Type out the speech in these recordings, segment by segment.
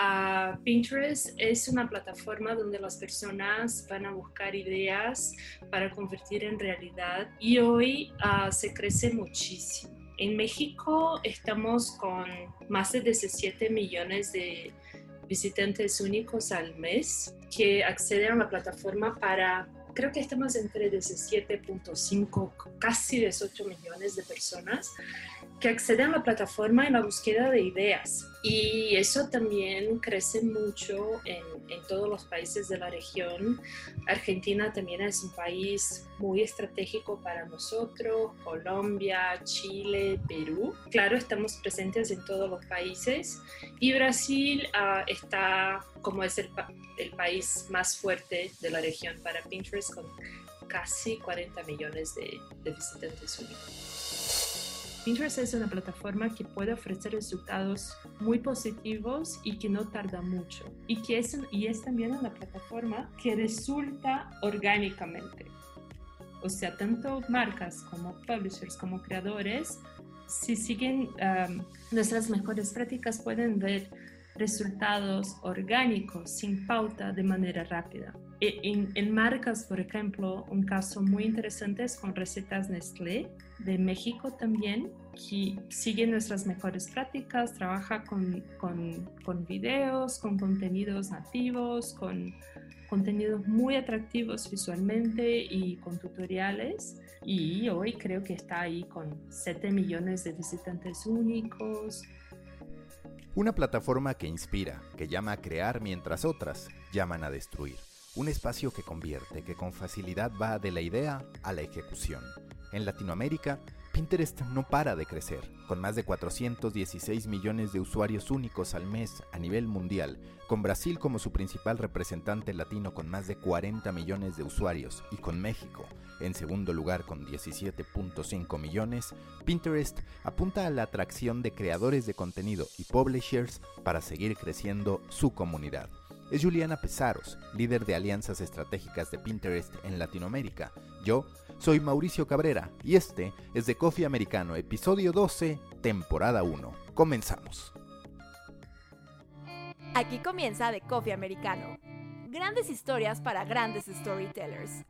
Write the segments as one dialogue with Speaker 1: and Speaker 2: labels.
Speaker 1: Uh, Pinterest es una plataforma donde las personas van a buscar ideas para convertir en realidad y hoy uh, se crece muchísimo. En México estamos con más de 17 millones de visitantes únicos al mes que acceden a la plataforma para, creo que estamos entre 17.5, casi 18 millones de personas que acceden a la plataforma en la búsqueda de ideas. Y eso también crece mucho en, en, todos los países de la región. Argentina también es un país muy estratégico para nosotros, Colombia, Chile, Perú. Claro, estamos presentes en todos los países. Y Brasil uh, está como es el, país más fuerte de la región para Pinterest con casi 40 millones de, de visitantes únicos. Pinterest es una plataforma que puede ofrecer resultados muy positivos y que no tarda mucho. Y, que es, y es también una plataforma que resulta orgánicamente. O sea, tanto marcas como publishers como creadores, si siguen um, nuestras mejores prácticas, pueden ver resultados orgánicos, sin pauta, de manera rápida. E, en, en, marcas, por ejemplo, un caso muy interesante es con recetas Nestlé, de México también, que sigue nuestras mejores prácticas, trabaja con, con, videos, con contenidos nativos, con contenidos muy atractivos visualmente y con tutoriales. Y hoy creo que está ahí con 7 millones de visitantes únicos,
Speaker 2: una plataforma que inspira, que llama a crear mientras otras llaman a destruir. Un espacio que convierte, que con facilidad va de la idea a la ejecución. En Latinoamérica, Pinterest no para de crecer, con más de 416 millones de usuarios únicos al mes a nivel mundial, con Brasil como su principal representante latino con más de 40 millones de usuarios y con México en segundo lugar con 17.5 millones, Pinterest apunta a la atracción de creadores de contenido y publishers para seguir creciendo su comunidad. Es Juliana Pesaros, líder de alianzas estratégicas de Pinterest en Latinoamérica. Yo soy Mauricio Cabrera y este es de Coffee Americano, episodio 12, temporada 1. Comenzamos.
Speaker 3: Aquí comienza de Coffee Americano. Grandes historias para grandes storytellers.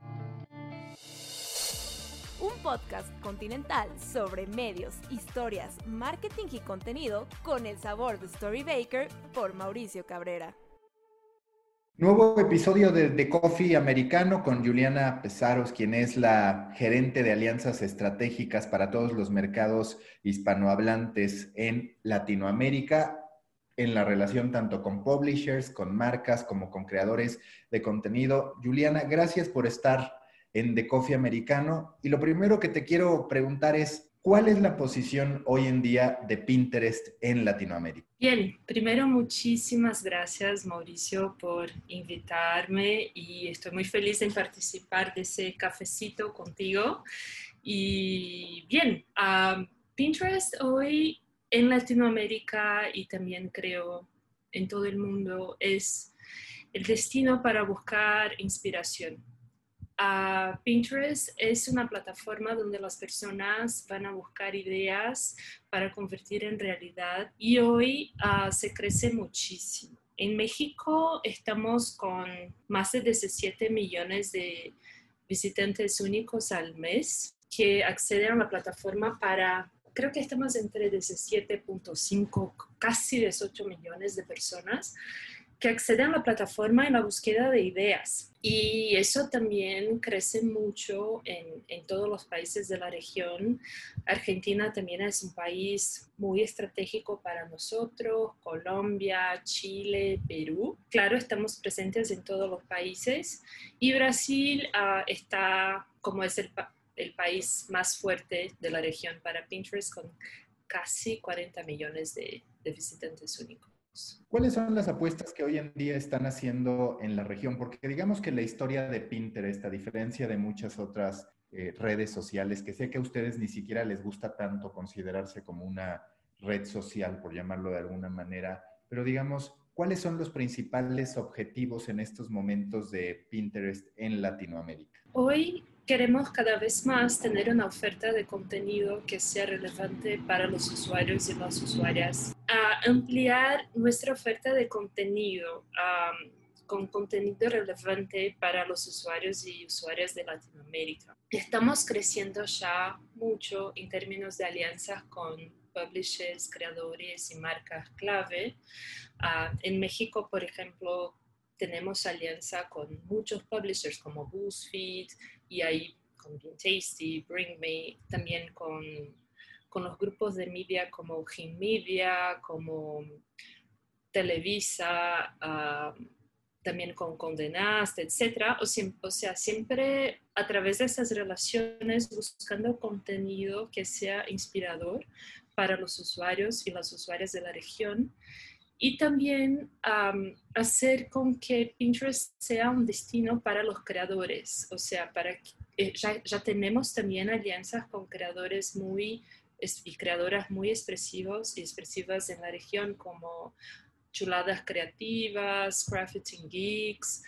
Speaker 3: Un podcast continental sobre medios, historias, marketing y contenido con el sabor de Storybaker por Mauricio Cabrera.
Speaker 2: Nuevo episodio de, The Coffee Americano con Juliana Pesaros, quien es la gerente de alianzas estratégicas para todos los mercados hispanohablantes en Latinoamérica, en la relación tanto con publishers, con marcas, como con creadores de contenido. Juliana, gracias por estar en The Coffee Americano. Y lo primero que te quiero preguntar es, ¿Cuál es la posición hoy en día de Pinterest en Latinoamérica?
Speaker 1: Bien, primero muchísimas gracias Mauricio por invitarme y estoy muy feliz en participar de ese cafecito contigo. Y bien, Pinterest hoy en Latinoamérica y también creo en todo el mundo es el destino para buscar inspiración Uh, Pinterest es una plataforma donde las personas van a buscar ideas para convertir en realidad y hoy uh, se crece muchísimo. En México estamos con más de 17 millones de visitantes únicos al mes que acceden a la plataforma para, creo que estamos entre 17.5, casi 18 millones de personas que acceden a la plataforma en la búsqueda de ideas. Y eso también crece mucho en, en, todos los países de la región. Argentina también es un país muy estratégico para nosotros, Colombia, Chile, Perú. Claro, estamos presentes en todos los países. Y Brasil uh, está como es el, el país más fuerte de la región para Pinterest con casi 40 millones de, visitantes únicos.
Speaker 2: ¿Cuáles son las apuestas que hoy en día están haciendo en la región? Porque digamos que la historia de Pinterest, a diferencia de muchas otras eh, redes sociales, que sé que a ustedes ni siquiera les gusta tanto considerarse como una red social, por llamarlo de alguna manera, pero digamos, ¿cuáles son los principales objetivos en estos momentos de Pinterest en Latinoamérica?
Speaker 1: Hoy queremos cada vez más tener una oferta de contenido que sea relevante para los usuarios y las usuarias. A ampliar nuestra oferta de contenido con contenido relevante para los usuarios y usuarias de Latinoamérica. Estamos creciendo ya mucho en términos de alianzas con publishers, creadores y marcas clave. Ah, en México, por ejemplo, tenemos alianza con muchos publishers como BuzzFeed, y ahí con Bean Tasty, Bring Me, también con, con los grupos de media como Gin Media, como Televisa, también con Condenast, etc. O, o sea, siempre a través de esas relaciones buscando contenido que sea inspirador para los usuarios y las usuarias de la región y también hacer con que Pinterest sea un destino para los creadores, o sea, para eh, ya, ya, tenemos también alianzas con creadores muy y creadoras muy expresivos y expresivas en la región como Chuladas Creativas, Crafting Geeks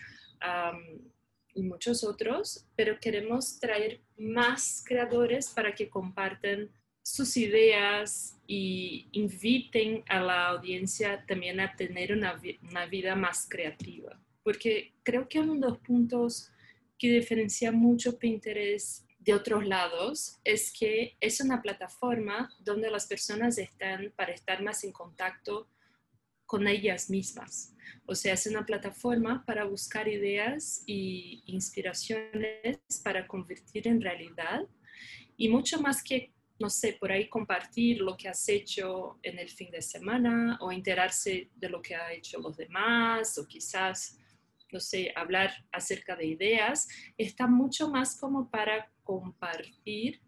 Speaker 1: y muchos otros, pero queremos traer más creadores para que compartan sus ideas y inviten a la audiencia también a tener una, una, vida más creativa. Porque creo que uno de los puntos que diferencia mucho Pinterest de otros lados es que es una plataforma donde las personas están para estar más en contacto con ellas mismas. O sea, es una plataforma para buscar ideas y inspiraciones para convertir en realidad y mucho más que no sé, por ahí compartir lo que has hecho en el fin de semana o enterarse de lo que ha hecho los demás o quizás, no sé, hablar acerca de ideas, está mucho más como para compartir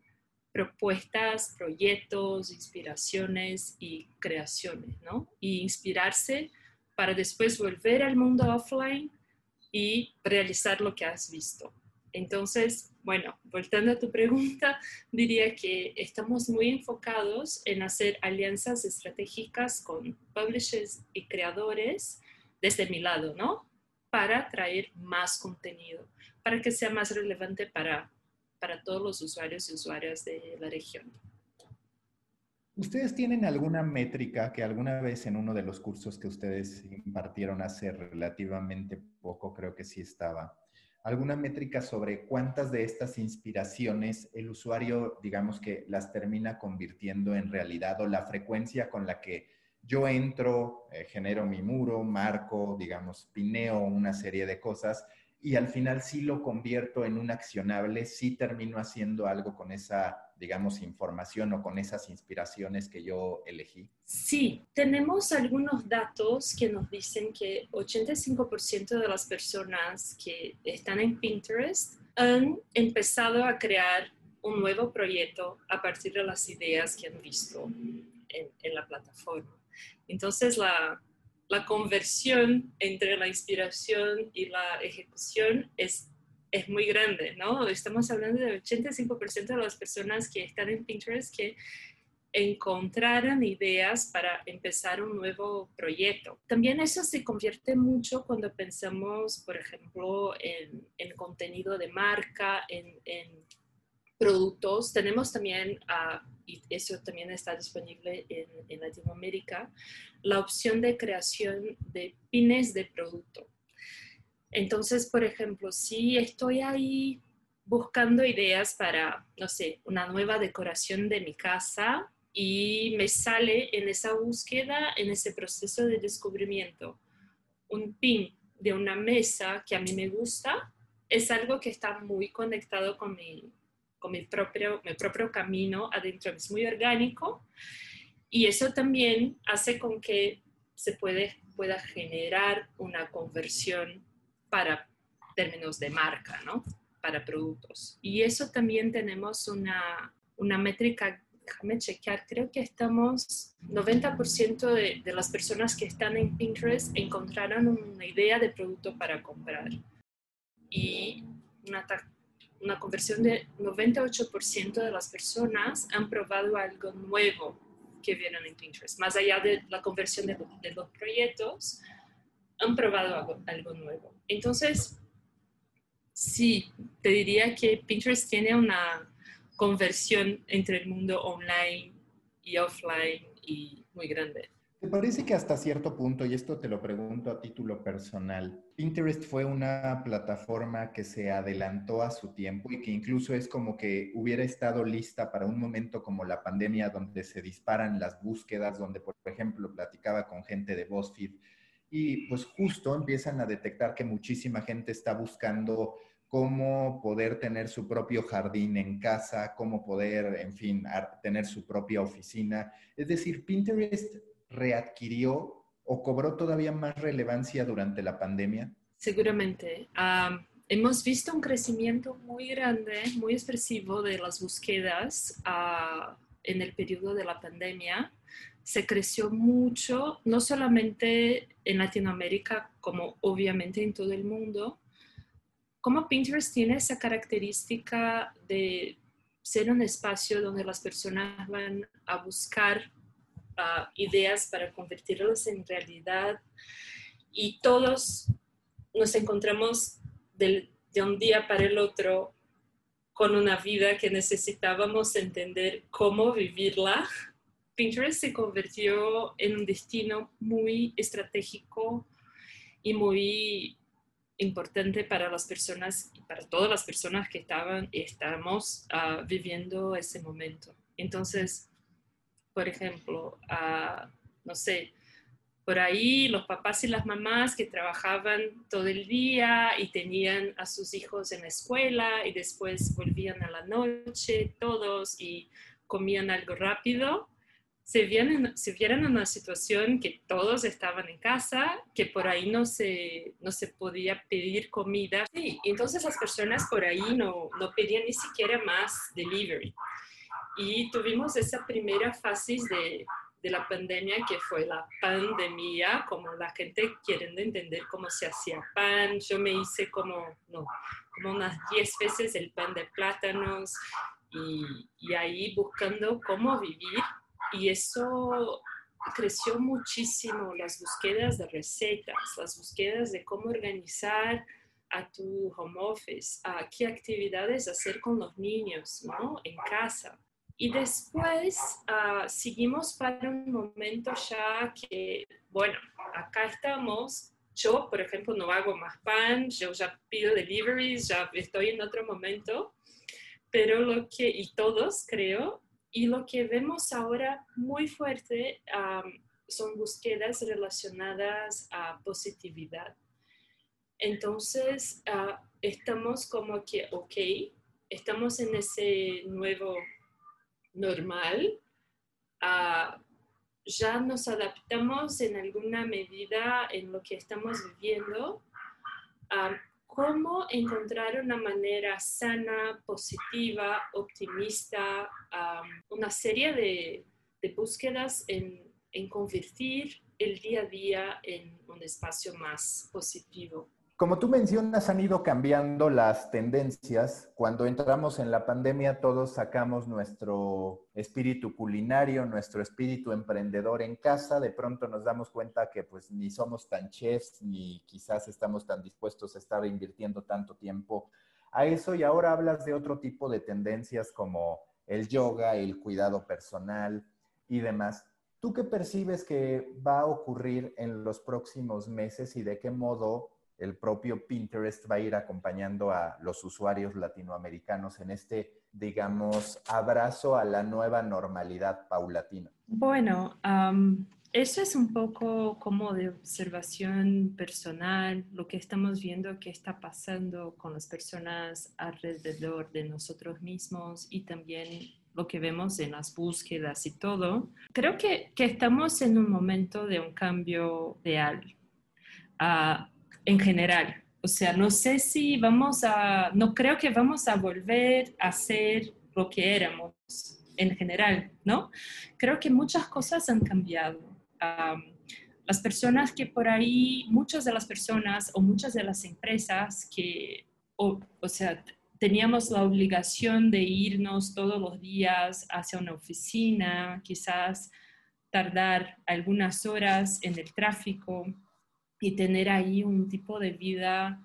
Speaker 1: propuestas, proyectos, inspiraciones y creaciones, ¿no? Y inspirarse para después volver al mundo offline y realizar lo que has visto. Entonces, bueno, voltando a tu pregunta, diría que estamos muy enfocados en hacer alianzas estratégicas con publishers y creadores desde mi lado, ¿no? Para traer más contenido, para que sea más relevante para, para todos los usuarios y usuarias de la región.
Speaker 2: ¿Ustedes tienen alguna métrica que alguna vez en uno de los cursos que ustedes impartieron hace relativamente poco, creo que sí estaba, alguna métrica sobre cuántas de estas inspiraciones el usuario, digamos que las termina convirtiendo en realidad o la frecuencia con la que yo entro, eh, genero mi muro, marco, digamos, pineo una serie de cosas y al final sí lo convierto en un accionable, sí termino haciendo algo con esa, digamos, información o con esas inspiraciones que yo elegí?
Speaker 1: Sí, tenemos algunos datos que nos dicen que 85% de las personas que están en Pinterest han empezado a crear un nuevo proyecto a partir de las ideas que han visto en, en la plataforma. Entonces, la, la conversión entre la inspiración y la ejecución es, es muy grande, ¿no? Estamos hablando del 85% de las personas que están en Pinterest que encontraron ideas para empezar un nuevo proyecto. También eso se convierte mucho cuando pensamos, por ejemplo, en, en contenido de marca, en, en productos. Tenemos también a y eso también está disponible en, Latinoamérica, la opción de creación de pines de producto. Entonces, por ejemplo, si estoy ahí buscando ideas para, no sé, una nueva decoración de mi casa y me sale en esa búsqueda, en ese proceso de descubrimiento, un pin de una mesa que a mí me gusta, es algo que está muy conectado con mi, con mi propio, mi propio camino adentro, es muy orgánico y eso también hace con que se puede, pueda generar una conversión para términos de marca, ¿no? Para productos. Y eso también tenemos una, una métrica déjame chequear, creo que estamos, 90% de, de, las personas que están en Pinterest encontraron una idea de producto para comprar. Y una, una conversión de 98% de las personas han probado algo nuevo que vieron en Pinterest. Más allá de la conversión de, los proyectos, han probado algo, algo nuevo. Entonces, sí, te diría que Pinterest tiene una conversión entre el mundo online y offline y muy grande.
Speaker 2: ¿Te parece que hasta cierto punto, y esto te lo pregunto a título personal, Pinterest fue una plataforma que se adelantó a su tiempo y que incluso es como que hubiera estado lista para un momento como la pandemia donde se disparan las búsquedas, donde por ejemplo platicaba con gente de BuzzFeed y pues justo empiezan a detectar que muchísima gente está buscando cómo poder tener su propio jardín en casa, cómo poder, en fin, tener su propia oficina. Es decir, Pinterest readquirió o cobró todavía más relevancia durante la pandemia.
Speaker 1: Seguramente. hemos visto un crecimiento muy grande, muy expresivo de las búsquedas uh, en el periodo de la pandemia. Se creció mucho, no solamente en Latinoamérica, como obviamente en todo el mundo, como Pinterest tiene esa característica de ser un espacio donde las personas van a buscar ideas para convertirlas en realidad y todos nos encontramos de un día para el otro con una vida que necesitábamos entender cómo vivirla. Pinterest se convirtió en un destino muy estratégico y muy importante para las personas y para todas las personas que estaban estamos uh, viviendo ese momento. Entonces, por ejemplo, uh, no sé, por ahí los papás y las mamás que trabajaban todo el día y tenían a sus hijos en la escuela y después volvían a la noche todos y comían algo rápido, se, vieron, se vieron en una situación que todos estaban en casa, que por ahí no se, no se podía pedir comida. Sí, entonces las personas por ahí no, no pedían ni siquiera más delivery. Y tuvimos esa primera fase de, de la pandemia que fue la pandemia, como la gente queriendo entender cómo se hacía pan. Yo me hice como, no, como unas 10 veces el pan de plátanos y, y ahí buscando cómo vivir y eso creció muchísimo, las búsquedas de recetas, las búsquedas de cómo organizar a tu home office, a qué actividades hacer con los niños, ¿no? En casa. Y después uh, seguimos para un momento ya que, bueno, acá estamos. Yo, por ejemplo, no hago más pan, yo ya pido deliveries, ya estoy en otro momento, pero lo que, y todos creo, y lo que vemos ahora muy fuerte son búsquedas relacionadas a positividad. Entonces, uh, estamos como que, ok, estamos en ese nuevo normal, uh, ya nos adaptamos en alguna medida en lo que estamos viviendo cómo encontrar una manera sana, positiva, optimista, una serie de, búsquedas en convertir el día a día en un espacio más positivo.
Speaker 2: Como tú mencionas, han ido cambiando las tendencias. Cuando entramos en la pandemia, todos sacamos nuestro espíritu culinario, nuestro espíritu emprendedor en casa. De pronto nos damos cuenta que pues ni somos tan chefs, ni quizás estamos tan dispuestos a estar invirtiendo tanto tiempo a eso. Y ahora hablas de otro tipo de tendencias como el yoga, el cuidado personal y demás. ¿Tú qué percibes que va a ocurrir en los próximos meses y de qué modo el propio Pinterest va a ir acompañando a los usuarios latinoamericanos en este, digamos, abrazo a la nueva normalidad paulatina?
Speaker 1: Bueno, eso es un poco como de observación personal, lo que estamos viendo que está pasando con las personas alrededor de nosotros mismos y también lo que vemos en las búsquedas y todo. Creo que, que estamos en un momento de un cambio real. Uh, en general. O sea, no sé si vamos a, no creo que vamos a volver a ser lo que éramos en general, ¿no? Creo que muchas cosas han cambiado. las personas que por ahí, muchas de las personas o muchas de las empresas que, o, o sea, teníamos la obligación de irnos todos los días hacia una oficina, quizás tardar algunas horas en el tráfico y tener ahí un tipo de vida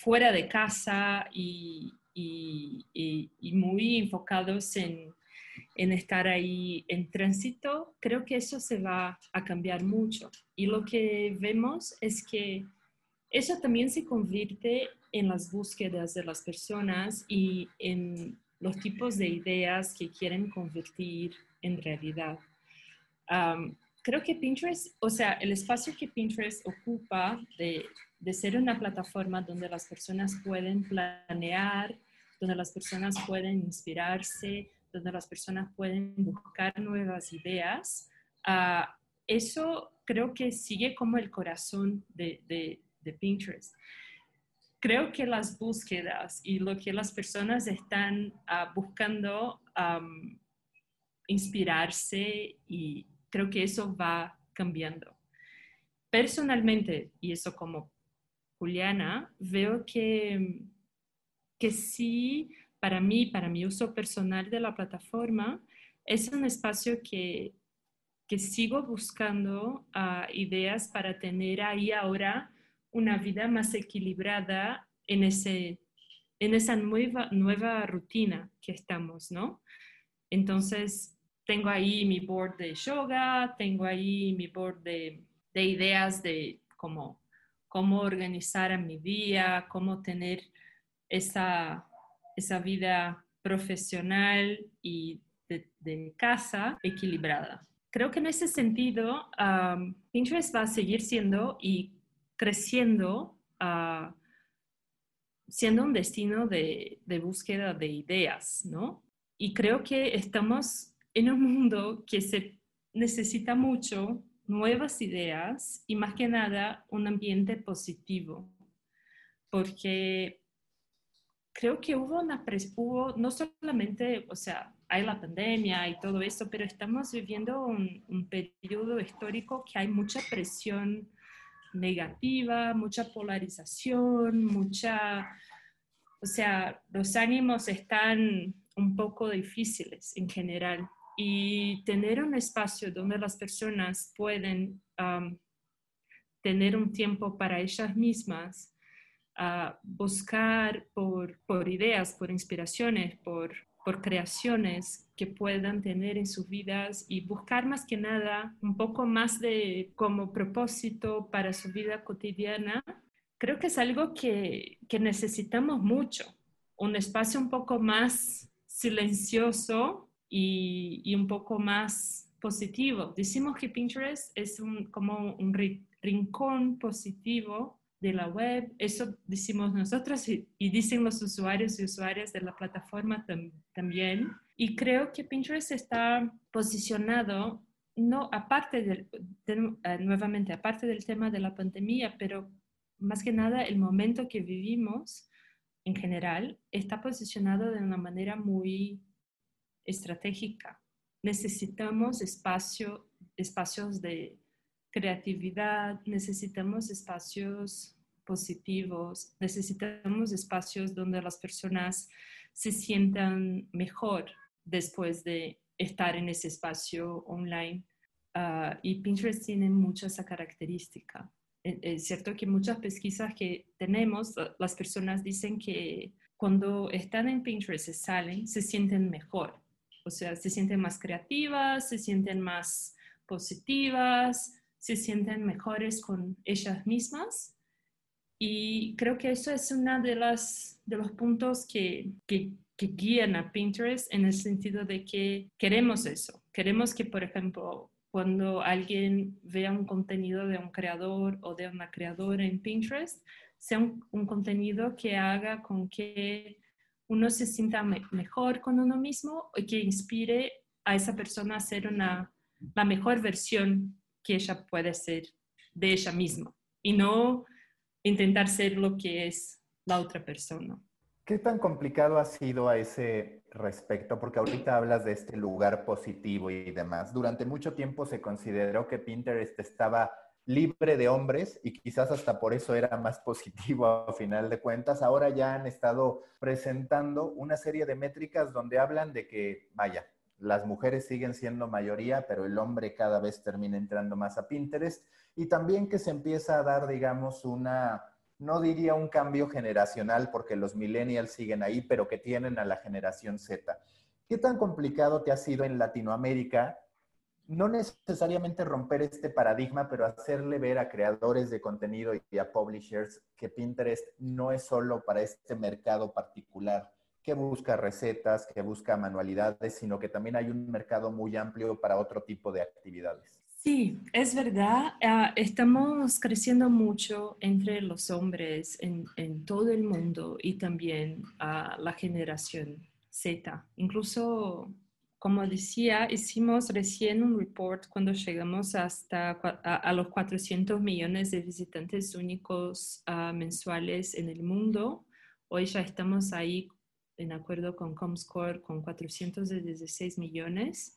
Speaker 1: fuera de casa y, muy enfocados en, estar ahí en tránsito, creo que eso se va a cambiar mucho. Y lo que vemos es que eso también se convierte en las búsquedas de las personas y en los tipos de ideas que quieren convertir en realidad. Creo que Pinterest, o sea, el espacio que Pinterest ocupa de, de ser una plataforma donde las personas pueden planear, donde las personas pueden inspirarse, donde las personas pueden buscar nuevas ideas, ah, eso creo que sigue como el corazón de, de, de Pinterest. Creo que las búsquedas y lo que las personas están ah, buscando inspirarse y creo que eso va cambiando. Personalmente, y eso como Juliana, veo que, que sí, para mí, para mi uso personal de la plataforma, es un espacio que, que sigo buscando ah, ideas para tener ahí ahora una vida más equilibrada en, ese, en esa nueva, nueva rutina que estamos, ¿no? Entonces, tengo ahí mi board de yoga, tengo ahí mi board de, de ideas de cómo, cómo organizar mi día, cómo tener esa, esa vida profesional y de, casa equilibrada. Creo que en ese sentido, Pinterest va a seguir siendo y creciendo, uh, siendo un destino de, de, búsqueda de ideas, ¿no? Y creo que estamos en un mundo que se necesita mucho nuevas ideas y más que nada un ambiente positivo, porque creo que hubo una hubo no solamente, o sea, hay la pandemia y todo eso, pero estamos viviendo un, un periodo histórico que hay mucha presión negativa, mucha polarización, mucha, o sea, los ánimos están un poco difíciles en general y tener un espacio donde las personas pueden tener un tiempo para ellas mismas, uh, buscar por, por ideas, por inspiraciones, por por creaciones que puedan tener en sus vidas y buscar más que nada un poco más de como propósito para su vida cotidiana, creo que es algo que, que necesitamos mucho, un espacio un poco más silencioso y, y, un poco más positivo. Decimos que Pinterest es un, como un rincón positivo de la web, eso decimos nosotros y, dicen los usuarios y usuarias de la plataforma también. Y creo que Pinterest está posicionado, no aparte del, eh, nuevamente, aparte del tema de la pandemia, pero más que nada el momento que vivimos en general está posicionado de una manera muy estratégica. Necesitamos espacio, espacios de creatividad, necesitamos espacios positivos, necesitamos espacios donde las personas se sientan mejor después de estar en ese espacio online. Ah, y Pinterest tiene mucha esa característica. E, es cierto que muchas pesquisas que tenemos, las personas dicen que cuando están en Pinterest se salen, se sienten mejor. O sea, se sienten más creativas, se sienten más positivas, se sienten mejores con ellas mismas. Y creo que eso es uno de, las, de los puntos que, que, guían a Pinterest en el sentido de que queremos eso. Queremos que, por ejemplo, cuando alguien vea un contenido de un creador o de una creadora en Pinterest, sea un contenido que haga con que uno se sienta mejor con uno mismo y que inspire a esa persona a ser una, la mejor versión que ella puede ser de ella misma y no intentar ser lo que es la otra persona.
Speaker 2: ¿Qué tan complicado ha sido a ese respecto? Porque ahorita hablas de este lugar positivo y demás. Durante mucho tiempo se consideró que Pinterest estaba libre de hombres y quizás hasta por eso era más positivo a final de cuentas. Ahora ya han estado presentando una serie de métricas donde hablan de que, vaya, las mujeres siguen siendo mayoría, pero el hombre cada vez termina entrando más a Pinterest y también que se empieza a dar, digamos, una, no diría un cambio generacional porque los millennials siguen ahí, pero que tienen a la generación Z. ¿Qué tan complicado te ha sido en Latinoamérica no necesariamente romper este paradigma, pero hacerle ver a creadores de contenido y a publishers que Pinterest no es solo para este mercado particular que busca recetas, que busca manualidades, sino que también hay un mercado muy amplio para otro tipo de actividades.
Speaker 1: Sí, es verdad. Ah, estamos creciendo mucho entre los hombres en, todo el mundo y también a la generación Z. Incluso como decía, hicimos recién un report cuando llegamos hasta a, los 400 millones de visitantes únicos ah, mensuales en el mundo. Hoy ya estamos ahí en acuerdo con Comscore con 416 millones.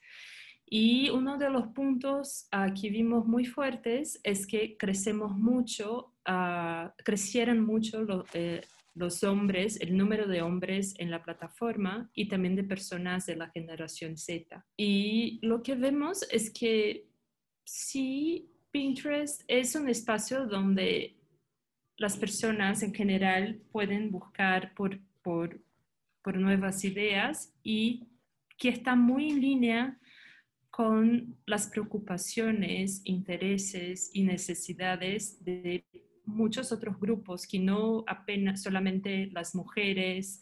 Speaker 1: Y uno de los puntos uh, que vimos muy fuertes es que crecemos mucho, uh, crecieron mucho los eh, los hombres, el número de hombres en la plataforma y también de personas de la generación Z. Y lo que vemos es que sí, Pinterest es un espacio donde las personas en general pueden buscar por, por, por nuevas ideas y que está muy en línea con las preocupaciones, intereses y necesidades de muchos otros grupos que no apenas solamente las mujeres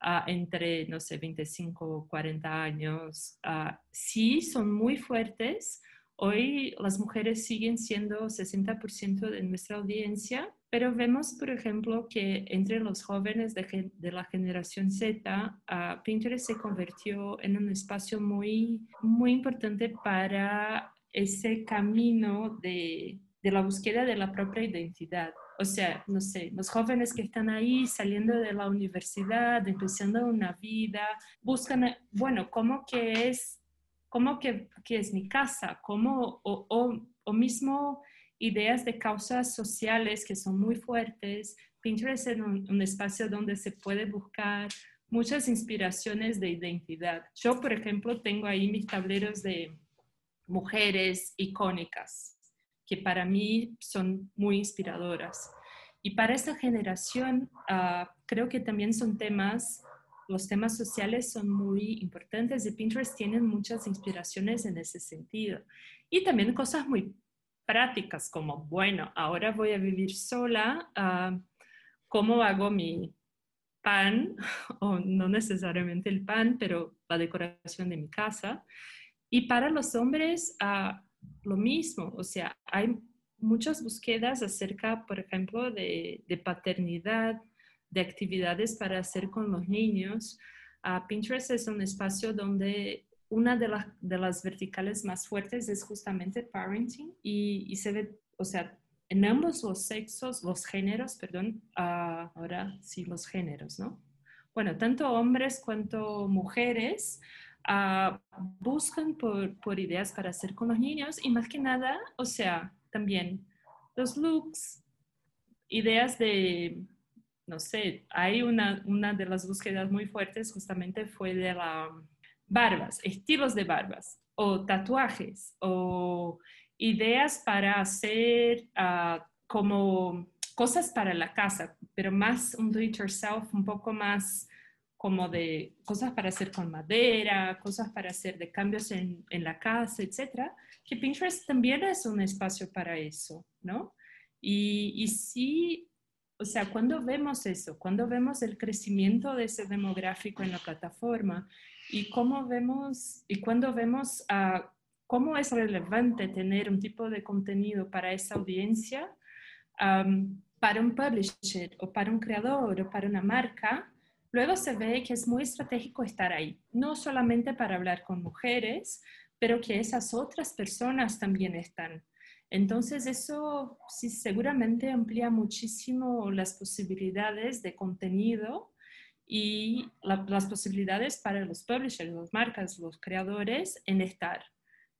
Speaker 1: ah, entre, no sé, 25 o 40 años, uh, sí son muy fuertes. Hoy las mujeres siguen siendo 60% de nuestra audiencia, pero vemos, por ejemplo, que entre los jóvenes de, de la generación Z, uh, Pinterest se convirtió en un espacio muy, muy importante para ese camino de de la búsqueda de la propia identidad. O sea, no sé, los jóvenes que están ahí saliendo de la universidad, empezando una vida, buscan, bueno, ¿cómo que es, cómo que, que es mi casa? ¿Cómo, o, mismo ideas de causas sociales que son muy fuertes. Pinterest es un, un espacio donde se puede buscar muchas inspiraciones de identidad. Yo, por ejemplo, tengo ahí mis tableros de mujeres icónicas que para mí son muy inspiradoras. Y para esta generación, ah, creo que también son temas, los temas sociales son muy importantes y Pinterest tiene muchas inspiraciones en ese sentido. Y también cosas muy prácticas como, bueno, ahora voy a vivir sola, uh, ¿cómo hago mi pan? o no necesariamente el pan, pero la decoración de mi casa. Y para los hombres, uh, lo mismo, o sea, hay muchas búsquedas acerca, por ejemplo, de, paternidad, de actividades para hacer con los niños. Uh, Pinterest es un espacio donde una de, de, las verticales más fuertes es justamente parenting y, se ve, o sea, en ambos los sexos, los géneros, perdón, uh, ahora sí los géneros, ¿no? Bueno, tanto hombres cuanto mujeres Ah, buscan por, por, ideas para hacer con los niños y más que nada, o sea, también los looks, ideas de, no sé, hay una, una de las búsquedas muy fuertes justamente fue de la barbas, estilos de barbas o tatuajes o ideas para hacer uh, como cosas para la casa, pero más un do it yourself, un poco más como de cosas para hacer con madera, cosas para hacer de cambios en, en, la casa, etcétera, que Pinterest también es un espacio para eso, ¿no? Y, y sí, o sea, cuando vemos eso, cuando vemos el crecimiento de ese demográfico en la plataforma y cómo vemos, y cuando vemos a cómo es relevante tener un tipo de contenido para esa audiencia, para un publisher o para un creador o para una marca, Luego se ve que es muy estratégico estar ahí, no solamente para hablar con mujeres, pero que esas otras personas también están. Entonces eso sí seguramente amplía muchísimo las posibilidades de contenido y las posibilidades para los publishers, las marcas, los creadores en estar.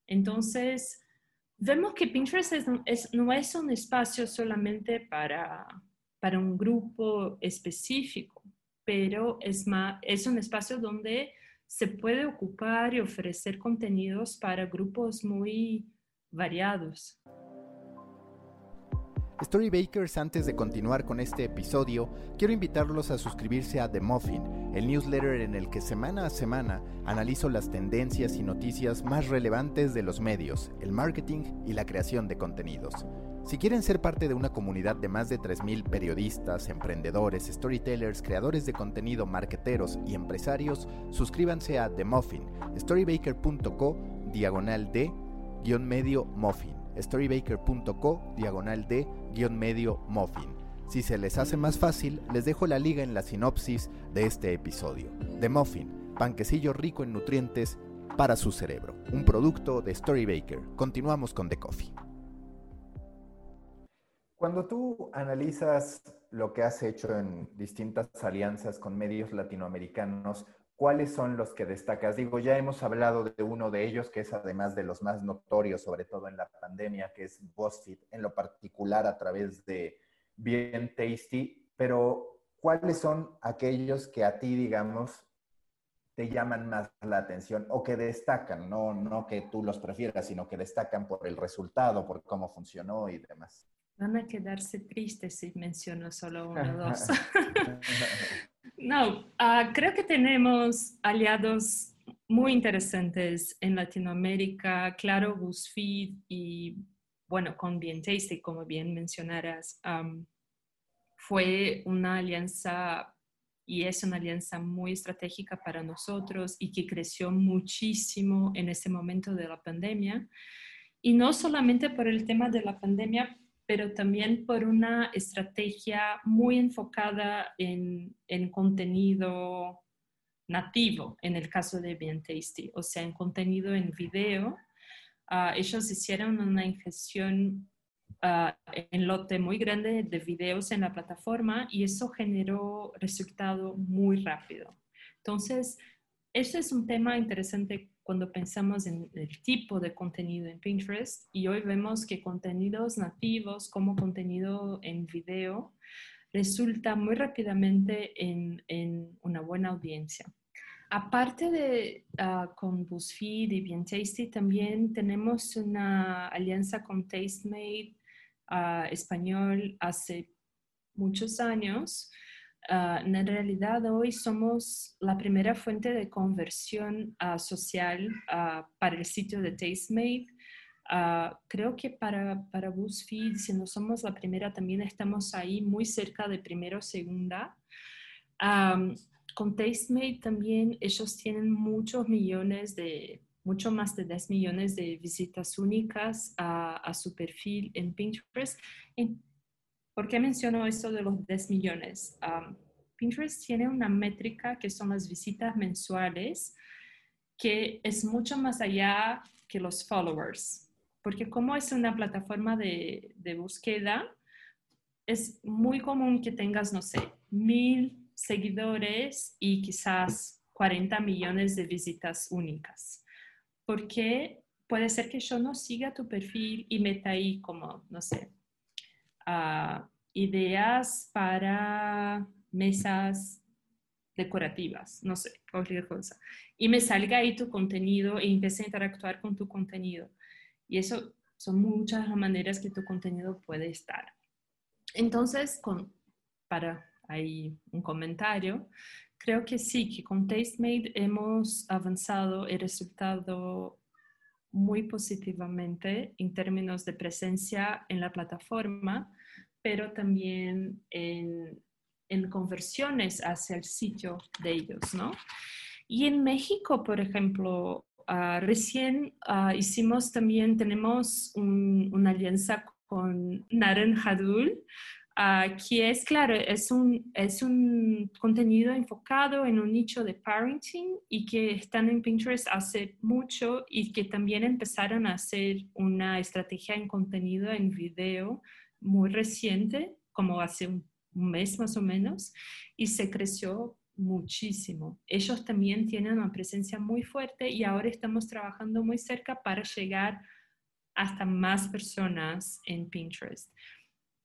Speaker 1: Entonces, vemos que Pinterest no es un espacio solamente para, para un grupo específico, pero es, más, es un espacio donde se puede ocupar y ofrecer contenidos para grupos muy variados.
Speaker 2: Storybakers, antes de continuar con este episodio, quiero invitarlos a suscribirse a The Muffin, el newsletter en el que semana a semana analizo las tendencias y noticias más relevantes de los medios, el marketing y la creación de contenidos. Si quieren ser parte de una comunidad de más de 3.000 periodistas, emprendedores, storytellers, creadores de contenido, marketeros y empresarios, suscríbanse a The Muffin, storybaker.co, diagonal de, guion medio muffin storybaker.co diagonal de guion medio muffin. Si se les hace más fácil, les dejo la liga en la sinopsis de este episodio. The Muffin, panquecillo rico en nutrientes para su cerebro. Un producto de Storybaker. Continuamos con The Coffee. Cuando tú analizas lo que has hecho en distintas alianzas con medios latinoamericanos, ¿cuáles son los que destacas? Digo, ya hemos hablado de uno de ellos, que es además de los más notorios, sobre todo en la pandemia, que es BuzzFeed, en lo particular a través de Bien Tasty, pero ¿cuáles son aquellos que a ti, digamos, te llaman más la atención o que destacan, no, no que tú los prefieras, sino que destacan por el resultado, por cómo funcionó y demás?
Speaker 1: Van a quedarse tristes si menciono solo uno o dos. No, ah, creo que tenemos aliados muy interesantes en Latinoamérica, claro, BuzzFeed y bueno, con Bien Tasty, como bien mencionaras, fue una alianza y es una alianza muy estratégica para nosotros y que creció muchísimo en ese momento de la pandemia. Y no solamente por el tema de la pandemia, pero también por una estrategia muy enfocada en, en contenido nativo, en el caso de Bien Tasty, o sea, en contenido en video. Ah, ellos hicieron una ingestión uh, en lote muy grande de videos en la plataforma y eso generó resultado muy rápido. Entonces, eso es un tema interesante cuando pensamos en el tipo de contenido en Pinterest y hoy vemos que contenidos nativos como contenido en video resulta muy rápidamente en, una buena audiencia. Aparte de uh, con BuzzFeed y Bien Tasty, también tenemos una alianza con Tastemade uh, español hace muchos años Ah, en realidad hoy somos la primera fuente de conversión ah, social ah, para el sitio de Tastemade. creo que para, para BuzzFeed, si no somos la primera, también estamos ahí muy cerca de primera o segunda. con Tastemade también ellos tienen muchos millones de, mucho más de 10 millones de visitas únicas a, su perfil en Pinterest. ¿Por qué menciono esto de los 10 millones? Pinterest tiene una métrica que son las visitas mensuales, que es mucho más allá que los followers, porque como es una plataforma de, de búsqueda, es muy común que tengas, no sé, mil seguidores y quizás 40 millones de visitas únicas, porque puede ser que yo no siga tu perfil y meta ahí como, no sé, ideas para mesas decorativas, no sé, cualquier cosa. Y me salga ahí tu contenido e empiece a interactuar con tu contenido. Y eso son muchas maneras que tu contenido puede estar. Entonces, para ahí un comentario, creo que sí, que con TasteMade hemos avanzado y resultado muy positivamente en términos de presencia en la plataforma, pero también en, en conversiones hacia el sitio de ellos, ¿no? Y en México, por ejemplo, ah, recién ah, hicimos también, tenemos una alianza con Naranjadul, Uh, que es, claro, es un, es un contenido enfocado en un nicho de parenting y que están en Pinterest hace mucho y que también empezaron a hacer una estrategia en contenido en video muy reciente, como hace un, mes más o menos, y se creció muchísimo. Ellos también tienen una presencia muy fuerte y ahora estamos trabajando muy cerca para llegar hasta más personas en Pinterest.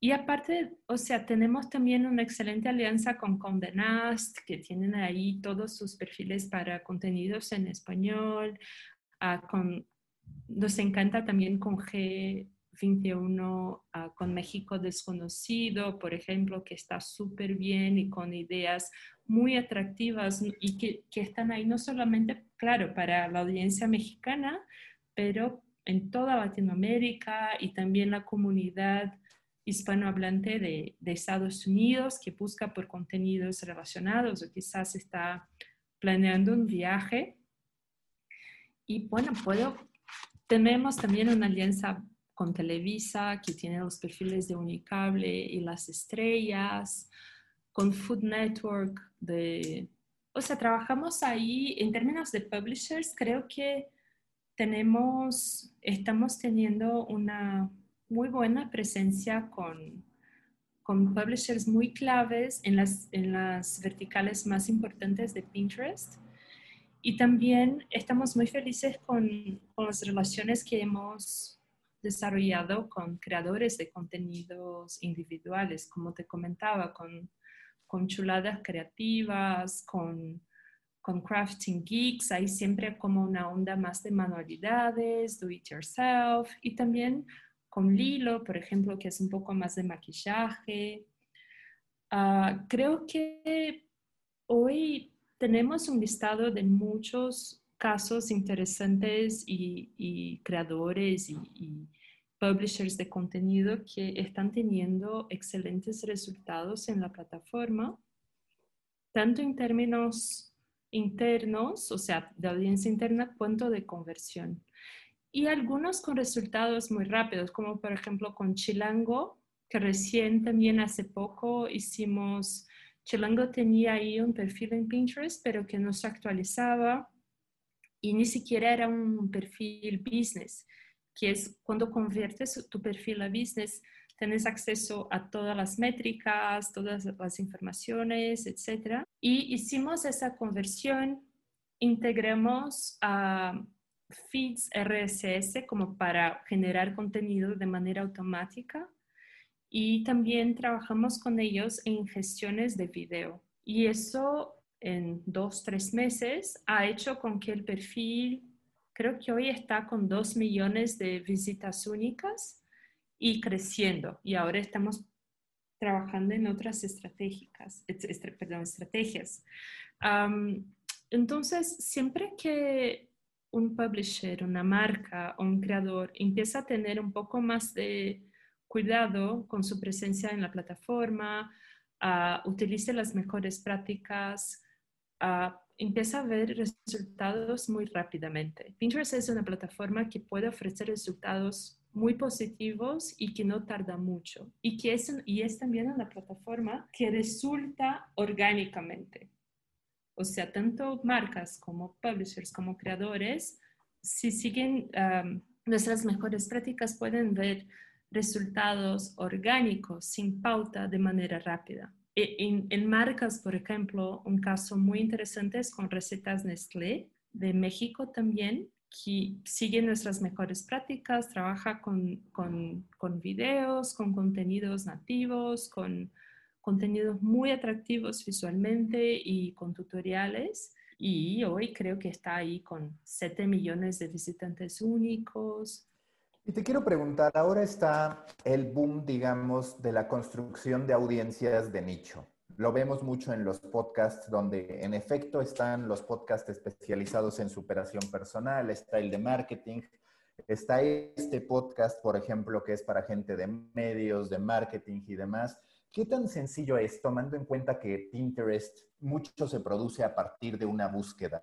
Speaker 1: Y aparte, o sea, tenemos también una excelente alianza con Condé Nast, que tienen ahí todos sus perfiles para contenidos en español. Ah, con, nos encanta también con G21, ah, con México Desconocido, por ejemplo, que está súper bien y con ideas muy atractivas y que, que están ahí no solamente, claro, para la audiencia mexicana, pero en toda Latinoamérica y también la comunidad hispanohablante de, de, Estados Unidos que busca por contenidos relacionados o quizás está planeando un viaje. Y bueno, puedo, tenemos también una alianza con Televisa que tiene los perfiles de Unicable y las estrellas, con Food Network de... O sea, trabajamos ahí en términos de publishers, creo que tenemos, estamos teniendo una muy buena presencia con, con publishers muy claves en las, en las verticales más importantes de Pinterest. Y también estamos muy felices con, con las relaciones que hemos desarrollado con creadores de contenidos individuales, como te comentaba, con, con chuladas creativas, con con Crafting Geeks, hay siempre como una onda más de manualidades, do it yourself, y también con Lilo, por ejemplo, que es un poco más de maquillaje. Ah, creo que hoy tenemos un listado de muchos casos interesantes y, creadores y, y publishers de contenido que están teniendo excelentes resultados en la plataforma, tanto en términos internos, o sea, de audiencia interna, cuánto de conversión. Y algunos con resultados muy rápidos, como por ejemplo con Chilango, que recién también hace poco hicimos, Chilango tenía ahí un perfil en Pinterest, pero que no se actualizaba y ni siquiera era un perfil business, que es cuando conviertes tu perfil a business, tienes acceso a todas las métricas, todas las informaciones, etc. Y hicimos esa conversión, integramos a feeds RSS como para generar contenido de manera automática y también trabajamos con ellos en gestiones de video. Y eso en dos, tres meses ha hecho con que el perfil, creo que hoy está con dos millones de visitas únicas y creciendo. Y ahora estamos trabajando en otras estratégicas, perdón, estrategias. entonces, siempre que un publisher, una marca o un creador empieza a tener un poco más de cuidado con su presencia en la plataforma, uh, utilice las mejores prácticas, uh, empieza a ver resultados muy rápidamente. Pinterest es una plataforma que puede ofrecer resultados muy positivos y que no tarda mucho. Y que es, y es también una plataforma que resulta orgánicamente. O sea, tanto marcas como publishers, como creadores, si siguen nuestras mejores prácticas, pueden ver resultados orgánicos, sin pauta, de manera rápida. E, en, en, marcas, por ejemplo, un caso muy interesante es con recetas Nestlé, de México también, que sigue nuestras mejores prácticas, trabaja con, con, con, videos, con contenidos nativos, con contenidos muy atractivos visualmente y con tutoriales. Y hoy creo que está ahí con 7 millones de visitantes únicos.
Speaker 2: Y te quiero preguntar, ahora está el boom, digamos, de la construcción de audiencias de nicho. Lo vemos mucho en los podcasts donde en efecto están los podcasts especializados en superación personal, está el de marketing, está este podcast, por ejemplo, que es para gente de medios, de marketing y demás. ¿Qué tan sencillo es, tomando en cuenta que Pinterest mucho se produce a partir de una búsqueda,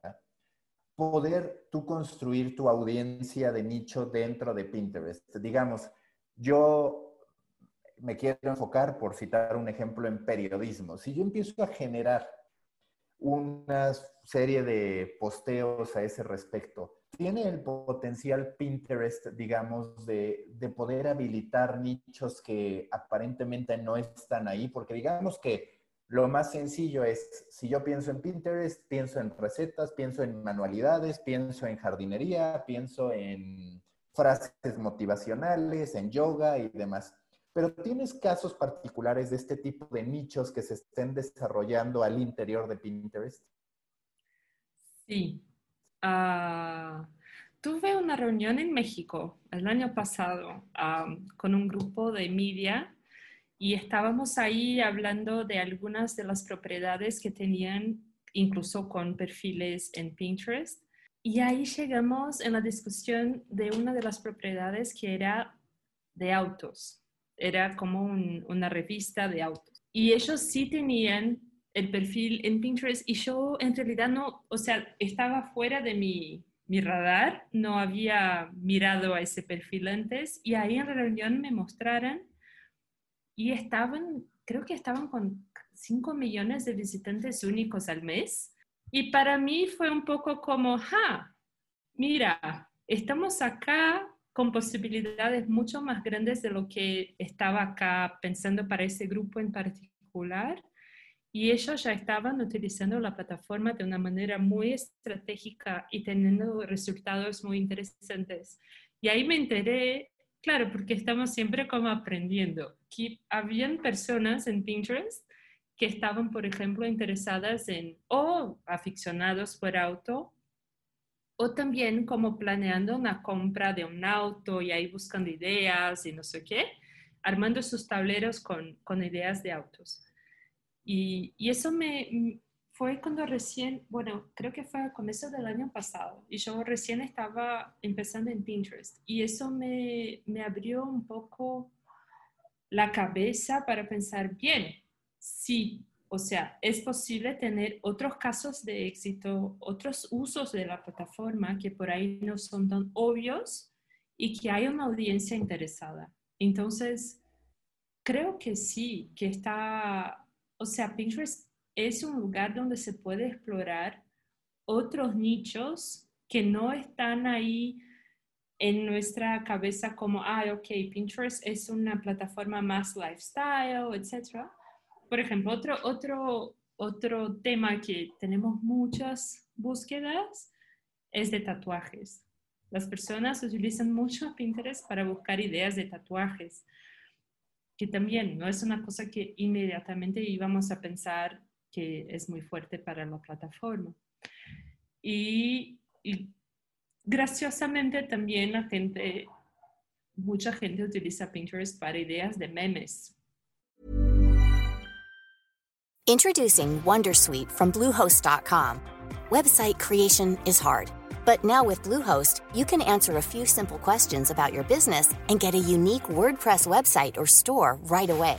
Speaker 2: poder tú construir tu audiencia de nicho dentro de Pinterest? Digamos, yo me quiero enfocar, por citar un ejemplo, en periodismo. Si yo empiezo a generar una serie de posteos a ese respecto, tiene el potencial Pinterest, digamos, de, de, poder habilitar nichos que aparentemente no están ahí, porque digamos que Lo más sencillo es, si yo pienso en Pinterest, pienso en recetas, pienso en manualidades, pienso en jardinería, pienso en frases motivacionales, en yoga y demás. Pero ¿tienes casos particulares de este tipo de nichos que se estén desarrollando al interior de Pinterest?
Speaker 1: Sí. Ah, tuve una reunión en México el año pasado con un grupo de media y estábamos ahí hablando de algunas de las propiedades que tenían incluso con perfiles en Pinterest. Y ahí llegamos en la discusión de una de las propiedades que era de autos. Era como una revista de autos. Y ellos sí tenían el perfil en Pinterest y yo en realidad no, o sea, estaba fuera de mi, mi radar, no había mirado a ese perfil antes y ahí en la reunión me mostraron y estaban, creo que estaban con 5 millones de visitantes únicos al mes. Y para mí fue un poco como, ja, mira, estamos acá con posibilidades mucho más grandes de lo que estaba acá pensando para ese grupo en particular. Y ellos ya estaban utilizando la plataforma de una manera muy estratégica y teniendo resultados muy interesantes. Y ahí me enteré Claro, porque estamos siempre como aprendiendo. Que habían personas en Pinterest que estaban, por ejemplo, interesadas en o aficionados por auto o también como planeando una compra de un auto y ahí buscando ideas y no sé qué, armando sus tableros con, con ideas de autos. Y, y eso me, fue cuando recién, bueno, creo que fue a comienzos del año pasado y yo recién estaba empezando en Pinterest y eso me, me abrió un poco la cabeza para pensar, bien, sí, o sea, es posible tener otros casos de éxito, otros usos de la plataforma que por ahí no son tan obvios y que hay una audiencia interesada. Entonces, creo que sí, que está, o sea, Pinterest es un lugar donde se puede explorar otros nichos que no están ahí en nuestra cabeza como, ah, ok, Pinterest es una plataforma más lifestyle, etc. Por ejemplo, otro, otro, otro tema que tenemos muchas búsquedas es de tatuajes. Las personas utilizan mucho Pinterest para buscar ideas de tatuajes, que también no es una cosa que inmediatamente íbamos a pensar que es muy fuerte para la plataforma. Y, graciosamente también la gente, mucha gente utiliza Pinterest para ideas de memes.
Speaker 4: Introducing Wondersuite from Bluehost.com. Website creation is hard, but now with Bluehost, you can answer a few simple questions about your business and get a unique WordPress website or store right away.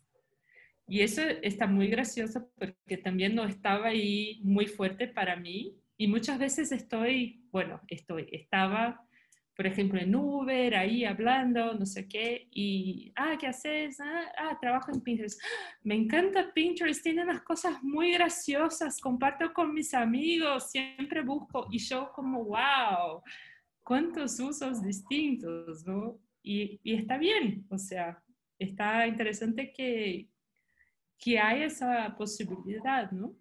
Speaker 1: Y eso está muy gracioso porque también no estaba ahí muy fuerte para mí. Y muchas veces estoy, bueno, estoy, estaba, por ejemplo, en Uber, ahí hablando, no sé qué, y, ah, ¿qué haces? Ah, ah trabajo en Pinterest. Me encanta Pinterest, tiene unas cosas muy graciosas, comparto con mis amigos, siempre busco, y yo como, wow, cuántos usos distintos, ¿no? Y, y está bien, o sea, está interesante que, que hay esa posibilidad, ¿no?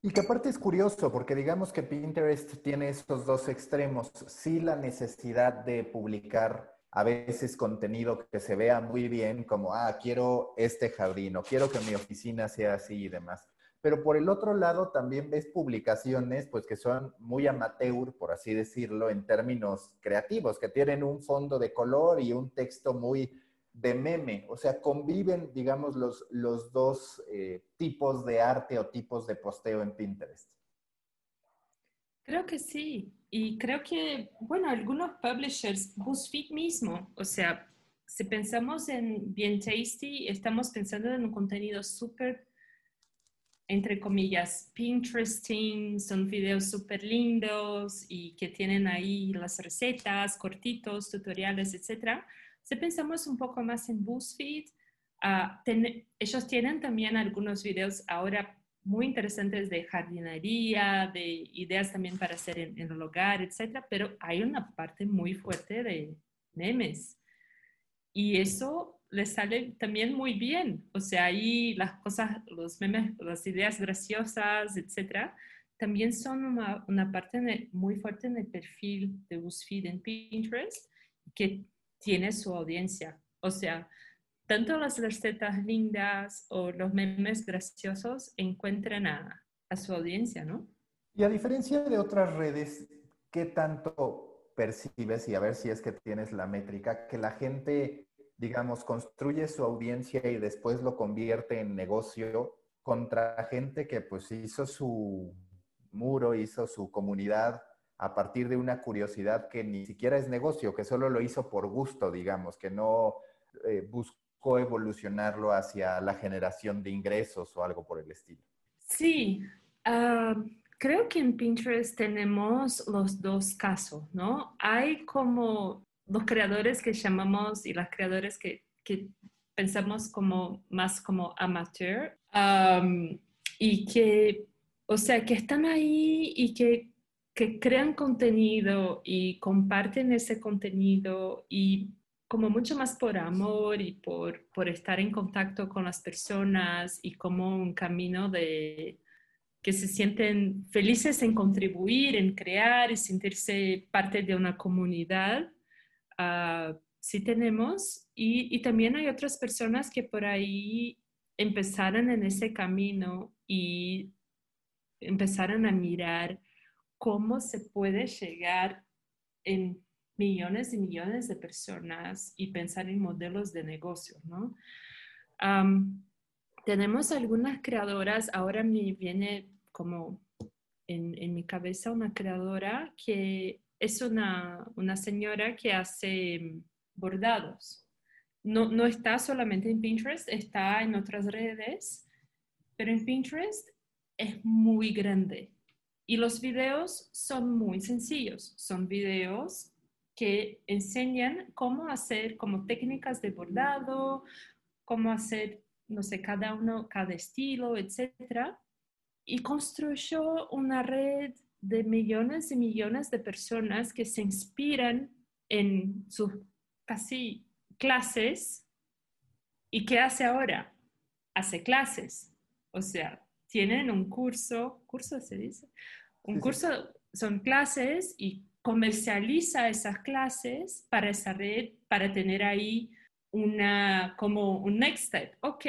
Speaker 2: Y que aparte es curioso, porque digamos que Pinterest tiene estos dos extremos. Sí la necesidad de publicar a veces contenido que se vea muy bien, como, ah, quiero este jardín o quiero que mi oficina sea así y demás. Pero por el otro lado también ves publicaciones, pues que son muy amateur, por así decirlo, en términos creativos, que tienen un fondo de color y un texto muy de meme, o sea, conviven, digamos, los, los dos eh, tipos de arte o tipos de posteo en Pinterest.
Speaker 1: Creo que sí, y creo que, bueno, algunos publishers, BuzzFeed mismo, o sea, si pensamos en Bien Tasty, estamos pensando en un contenido súper entre comillas, Pinteresting, son videos súper lindos y que tienen ahí las recetas, cortitos, tutoriales, etc. Si pensamos un poco más en BuzzFeed, uh, ellos tienen también algunos videos ahora muy interesantes de jardinería, de ideas también para hacer en, en el hogar, etc. Pero hay una parte muy fuerte de memes. Y eso le sale también muy bien. O sea, ahí las cosas, los memes, las ideas graciosas, etcétera, también son una, una parte muy fuerte en el perfil de BuzzFeed en Pinterest que tiene su audiencia. O sea, tanto las recetas lindas o los memes graciosos encuentran a, a su audiencia, ¿no?
Speaker 2: Y a diferencia de otras redes, ¿qué tanto percibes, y a ver si es que tienes la métrica, que la gente digamos, construye su audiencia y después lo convierte en negocio contra gente que pues hizo su muro, hizo su comunidad a partir de una curiosidad que ni siquiera es negocio, que solo lo hizo por gusto, digamos, que no eh, buscó evolucionarlo hacia la generación de ingresos o algo por el estilo.
Speaker 1: Sí, ah, creo que en Pinterest tenemos los dos casos, ¿no? Hay como los creadores que llamamos y las creadores que, que pensamos como más como amateur y que, o sea, que están ahí y que, que crean contenido y comparten ese contenido y como mucho más por amor y por, por estar en contacto con las personas y como un camino de que se sienten felices en contribuir, en crear y sentirse parte de una comunidad uh, sí tenemos. Y, y, también hay otras personas que por ahí empezaron en ese camino y empezaron a mirar cómo se puede llegar en millones y millones de personas y pensar en modelos de negocio, ¿no? tenemos algunas creadoras, ahora me viene como en, en, mi cabeza una creadora que es una, señora que hace bordados. No, no está solamente en Pinterest, está en otras redes, pero en Pinterest es muy grande. Y los videos son muy sencillos. Son videos que enseñan cómo hacer como técnicas de bordado, cómo hacer, no sé, cada uno, cada estilo, etc. Y construyó una red de millones y millones de personas que se inspiran en sus casi clases. ¿Y qué hace ahora? Hace clases. O sea, tienen un curso, curso se dice, un curso, son clases y comercializa esas clases para esa red, para tener ahí una, como un next step. Ok,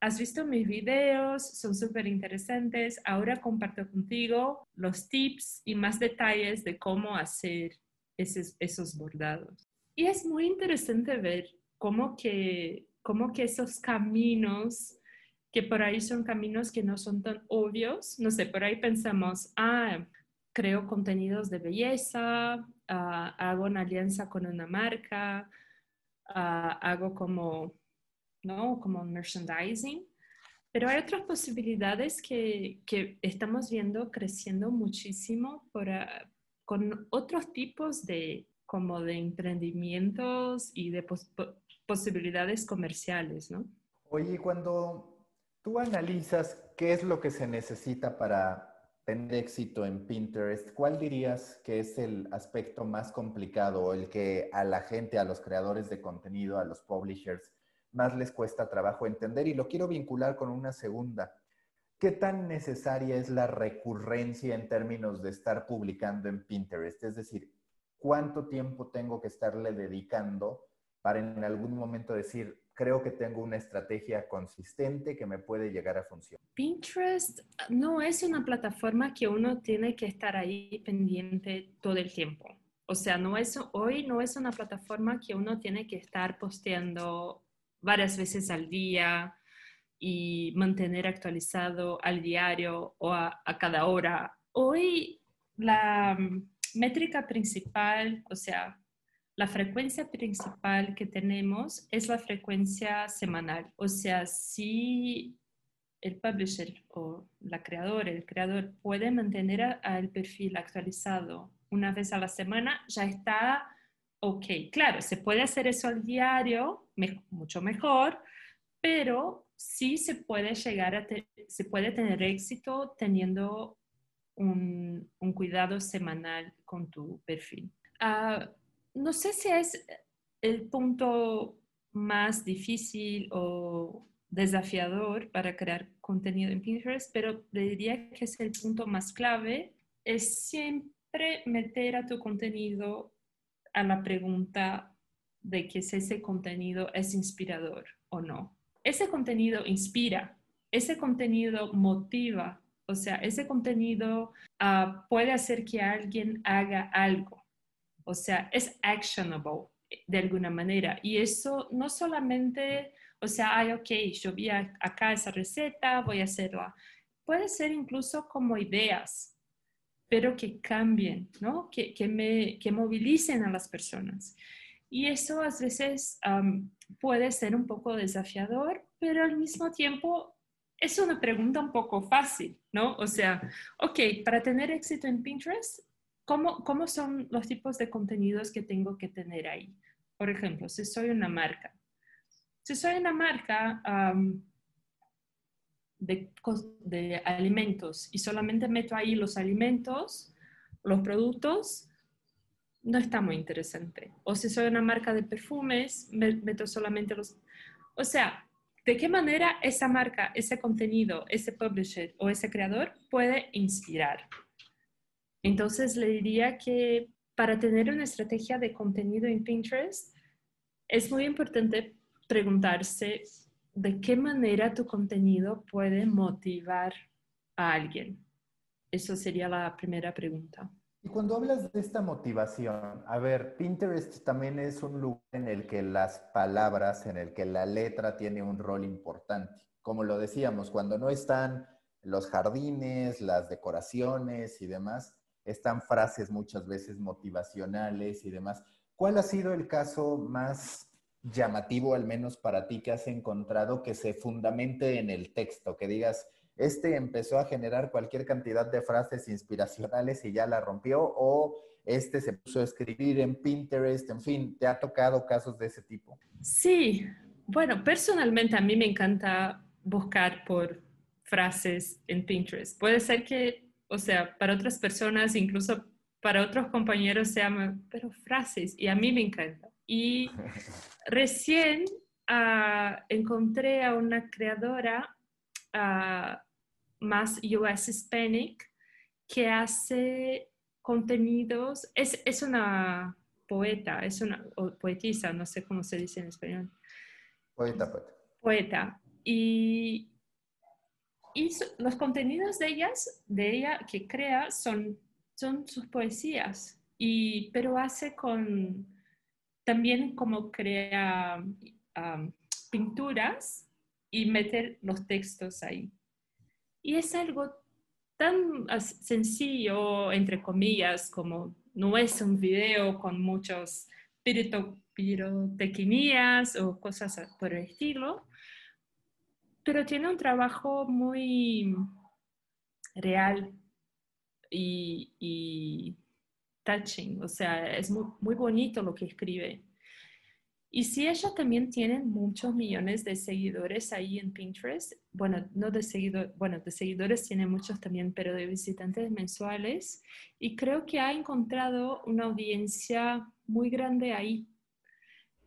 Speaker 1: has visto mis videos, son súper interesantes. Ahora comparto contigo los tips y más detalles de cómo hacer esos, esos bordados. Y es muy interesante ver cómo que, cómo que esos caminos, que por ahí son caminos que no son tan obvios, no sé, por ahí pensamos, ah, creo contenidos de belleza, ah, hago una alianza con una marca, ah, hago como ¿no? Como merchandising. Pero hay otras posibilidades que, que estamos viendo creciendo muchísimo por, ah, con otros tipos de, como de emprendimientos y de posibilidades comerciales, ¿no?
Speaker 2: Oye, cuando tú analizas qué es lo que se necesita para tener éxito en Pinterest, ¿cuál dirías que es el aspecto más complicado el que a la gente, a los creadores de contenido, a los publishers, más les cuesta trabajo entender. Y lo quiero vincular con una segunda. ¿Qué tan necesaria es la recurrencia en términos de estar publicando en Pinterest? Es decir, ¿cuánto tiempo tengo que estarle dedicando para en algún momento decir, creo que tengo una estrategia consistente que me puede llegar a funcionar?
Speaker 1: Pinterest no es una plataforma que uno tiene que estar ahí pendiente todo el tiempo. O sea, no es, hoy no es una plataforma que uno tiene que estar posteando varias veces al día y mantener actualizado al diario o a, cada hora. Hoy la mm, métrica principal, o sea, la frecuencia principal que tenemos es la frecuencia semanal. O sea, si el publisher o la creadora, el creador puede mantener el perfil actualizado una vez a la semana, ya está ok. Claro, se puede hacer eso al diario, mucho mejor, pero sí se puede llegar a, se puede tener éxito teniendo un, cuidado semanal con tu perfil. Ah, no sé si es el punto más difícil o desafiador para crear contenido en Pinterest, pero diría que es el punto más clave, es siempre meter a tu contenido a la pregunta de que si ese contenido es inspirador o no. Ese contenido inspira, ese contenido motiva, o sea, ese contenido ah, puede hacer que alguien haga algo, o sea, es actionable de alguna manera. Y eso no solamente o sea, ay, ok, yo vi acá esa receta, voy a hacerla. Puede ser incluso como ideas, pero que cambien, ¿no? Que, que, me, que movilicen a las personas. Y eso a veces puede ser un poco desafiador, pero al mismo tiempo es una pregunta un poco fácil, ¿no? O sea, ok, para tener éxito en Pinterest, ¿cómo, ¿cómo son los tipos de contenidos que tengo que tener ahí? Por ejemplo, si soy una marca, si soy una marca de, alimentos y solamente meto ahí los alimentos, los productos, no está muy interesante. O si soy una marca de perfumes, meto solamente los... O sea, ¿de qué manera esa marca, ese contenido, ese publisher o ese creador puede inspirar? Entonces le diría que para tener una estrategia de contenido en Pinterest, es muy importante preguntarse de qué manera tu contenido puede motivar a alguien. Eso sería la primera pregunta.
Speaker 2: Y cuando hablas de esta motivación, a ver, Pinterest también es un lugar en el que las palabras, en el que la letra tiene un rol importante. Como lo decíamos, cuando no están los jardines, las decoraciones y demás, están frases muchas veces motivacionales y demás. ¿Cuál ha sido el caso más llamativo, al menos para ti, que has encontrado que se fundamente en el texto, que digas, este empezó a generar cualquier cantidad de frases inspiracionales y ya la rompió, o este se puso a escribir en Pinterest, en fin, ¿te ha tocado casos de ese tipo?
Speaker 1: Sí, bueno, personalmente a mí me encanta buscar por frases en Pinterest. Puede ser que, o sea, para otras personas, incluso para otros compañeros se llama, pero frases, y a mí me encanta. Y recién ah, encontré a una creadora ah, más US Hispanic que hace contenidos, es, es, una poeta, es una poetisa, no sé cómo se dice en español.
Speaker 2: Poeta, poeta.
Speaker 1: Poeta. Y, y los contenidos de ellas, de ella que crea, son, son sus poesías, y, pero hace con también como crea pinturas y meter los textos ahí. Y es algo tan sencillo, entre comillas, como no es un video con muchos pirotecnias o cosas por el estilo, pero tiene un trabajo muy real y touching, o sea, es muy, muy bonito lo que escribe. Y si ella también tiene muchos millones de seguidores ahí en Pinterest, bueno, no de seguidores, bueno, de seguidores tiene muchos también, pero de visitantes mensuales, y creo que ha encontrado una audiencia muy grande ahí.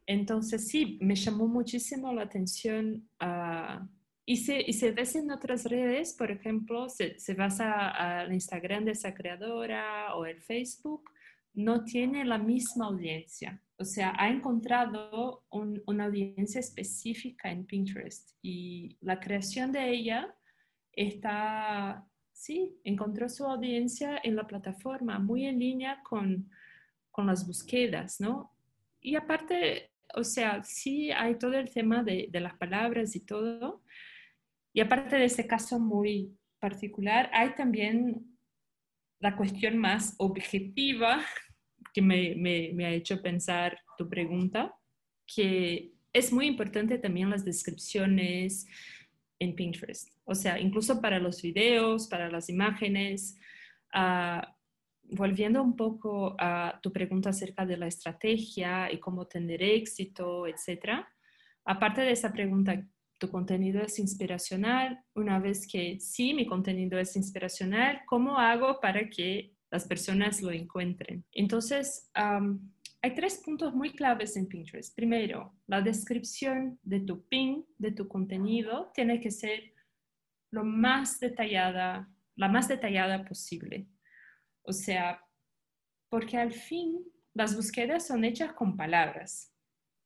Speaker 1: Entonces sí, me llamó muchísimo la atención. Uh, y, se, y ves en otras redes, por ejemplo, se, se vas al Instagram de esa creadora o el Facebook, no tiene la misma audiencia. O sea, ha encontrado una audiencia específica en Pinterest y la creación de ella está, sí, encontró su audiencia en la plataforma, muy en línea con, con las búsquedas, ¿no? Y aparte, o sea, sí hay todo el tema de, de las palabras y todo. Y aparte de ese caso muy particular, hay también la cuestión más objetiva que me, me, ha hecho pensar tu pregunta, que es muy importante también las descripciones, en Pinterest. O sea, incluso para los videos, para las imágenes. Ah, volviendo un poco a tu pregunta acerca de la estrategia y cómo tener éxito, etcétera. Aparte de esa pregunta, ¿tu contenido es inspiracional? Una vez que sí, mi contenido es inspiracional, ¿cómo hago para que las personas lo encuentren? Entonces, hay tres puntos muy claves en Pinterest. Primero, la descripción de tu pin, de tu contenido, tiene que ser lo más detallada, la más detallada posible. O sea, porque al fin las búsquedas son hechas con palabras.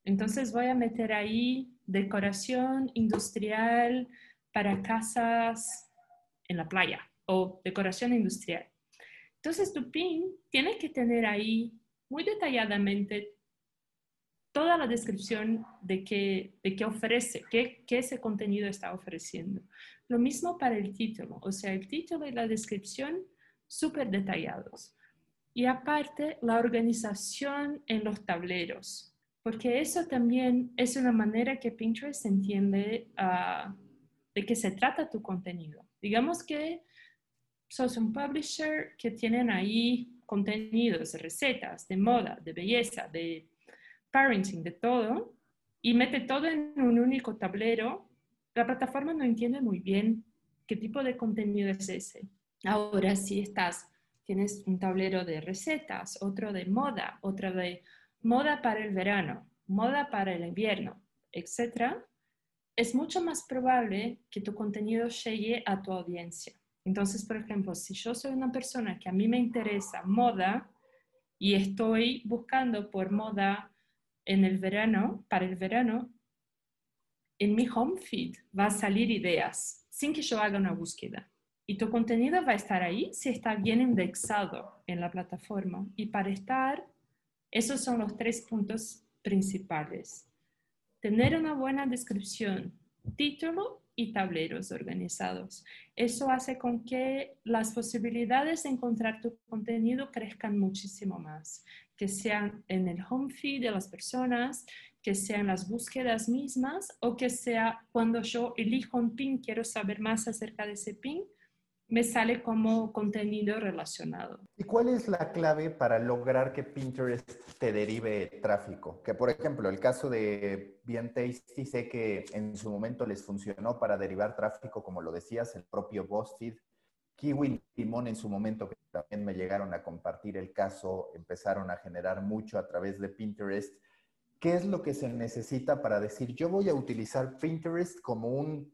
Speaker 1: Entonces voy a meter ahí decoración industrial para casas en la playa o decoración industrial. Entonces tu pin tiene que tener ahí muy detalladamente toda la descripción de qué, ofrece, qué, qué ese contenido está ofreciendo. Lo mismo para el título, o sea, el título y la descripción súper detallados. Y aparte, la organización en los tableros, porque eso también es una manera que Pinterest entiende ah, de qué se trata tu contenido. Digamos que sos un publisher que tienen ahí contenidos, recetas, de moda, de belleza, de parenting, de todo, y mete todo en un único tablero, la plataforma no entiende muy bien qué tipo de contenido es ese. Ahora, si estás, tienes un tablero de recetas, otro de moda, otro de moda para el verano, moda para el invierno, etc., es mucho más probable que tu contenido llegue a tu audiencia. Entonces, por ejemplo, si yo soy una persona que a mí me interesa moda y estoy buscando por moda en el verano, para el verano, en mi home feed va a salir ideas sin que yo haga una búsqueda. Y tu contenido va a estar ahí si está bien indexado en la plataforma. Y para estar, esos son los tres puntos principales. Tener una buena descripción, título y tableros organizados. Eso hace con que las posibilidades de encontrar tu contenido crezcan muchísimo más, que sean en el home feed de las personas, que sean las búsquedas mismas o que sea cuando yo elijo un pin, quiero saber más acerca de ese pin, me sale como contenido relacionado.
Speaker 2: ¿Y cuál es la clave para lograr que Pinterest te derive tráfico? Que por ejemplo, el caso de Bien Tasty, sé que en su momento les funcionó para derivar tráfico, como lo decías, el propio BuzzFeed. Kiwi Limón en su momento, que también me llegaron a compartir el caso, empezaron a generar mucho a través de Pinterest. ¿Qué es lo que se necesita para decir, yo voy a utilizar Pinterest como un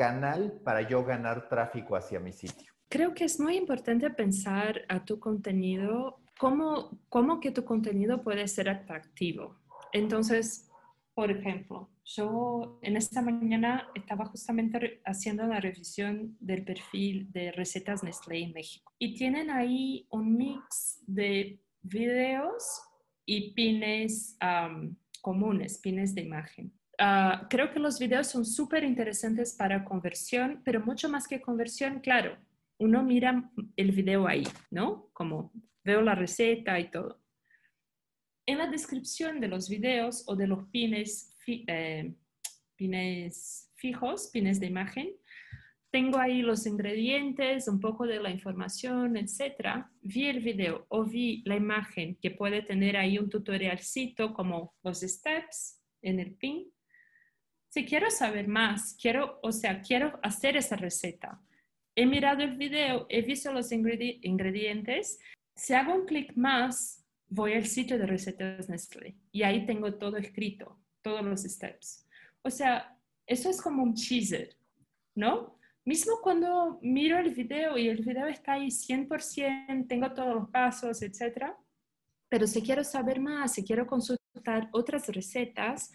Speaker 2: canal para yo ganar tráfico hacia mi sitio?
Speaker 1: Creo que es muy importante pensar a tu contenido, cómo, cómo que tu contenido puede ser atractivo. Entonces, por ejemplo, yo en esta mañana estaba justamente haciendo una revisión del perfil de recetas Nestlé en México y tienen ahí un mix de videos y pines comunes, pines de imagen. Ah, creo que los videos son súper interesantes para conversión, pero mucho más que conversión, claro, uno mira el video ahí, ¿no? Como veo la receta y todo. En la descripción de los videos o de los pines, eh, pines fijos, pines de imagen, tengo ahí los ingredientes, un poco de la información, etc. Vi el video o vi la imagen que puede tener ahí un tutorialcito como los steps en el pin si quiero saber más, quiero, o sea, quiero hacer esa receta. He mirado el video, he visto los ingredientes. Si hago un clic más, voy al sitio de recetas Nestlé y ahí tengo todo escrito, todos los steps. O sea, eso es como un teaser, ¿no? Mismo cuando miro el video y el video está ahí 100%, tengo todos los pasos, etc. Pero si quiero saber más, si quiero consultar otras recetas,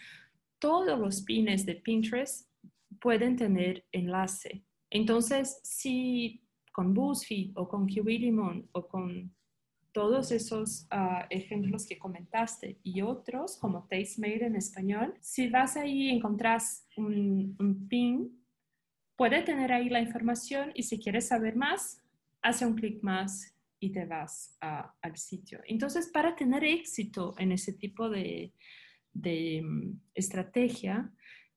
Speaker 1: todos los pines de Pinterest pueden tener enlace. Entonces, si con BuzzFeed o con Limon o con todos esos ah, ejemplos que comentaste y otros como TasteMade en español, si vas ahí y encontrás un, un pin, puede tener ahí la información y si quieres saber más, hace un clic más y te vas al sitio. Entonces, para tener éxito en ese tipo de, de mm, estrategia,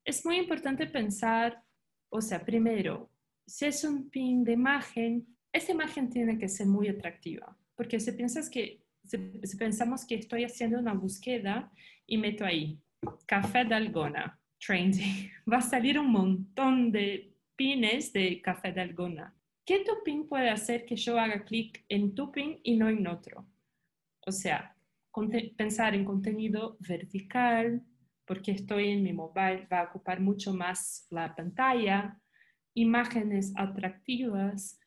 Speaker 1: es muy importante pensar O sea, primero, si es un pin de imagen, esta imagen tiene que ser muy atractiva, porque si piensas que si, pensamos que estoy haciendo una búsqueda y meto ahí café de algona, trendy, va a salir un montón de pines de café de algona. ¿Qué tu pin puede hacer que yo haga clic en tu pin y no en otro? O sea, pensar en contenido vertical, porque estoy en mi mobile, va a ocupar mucho más la pantalla, imágenes atractivas,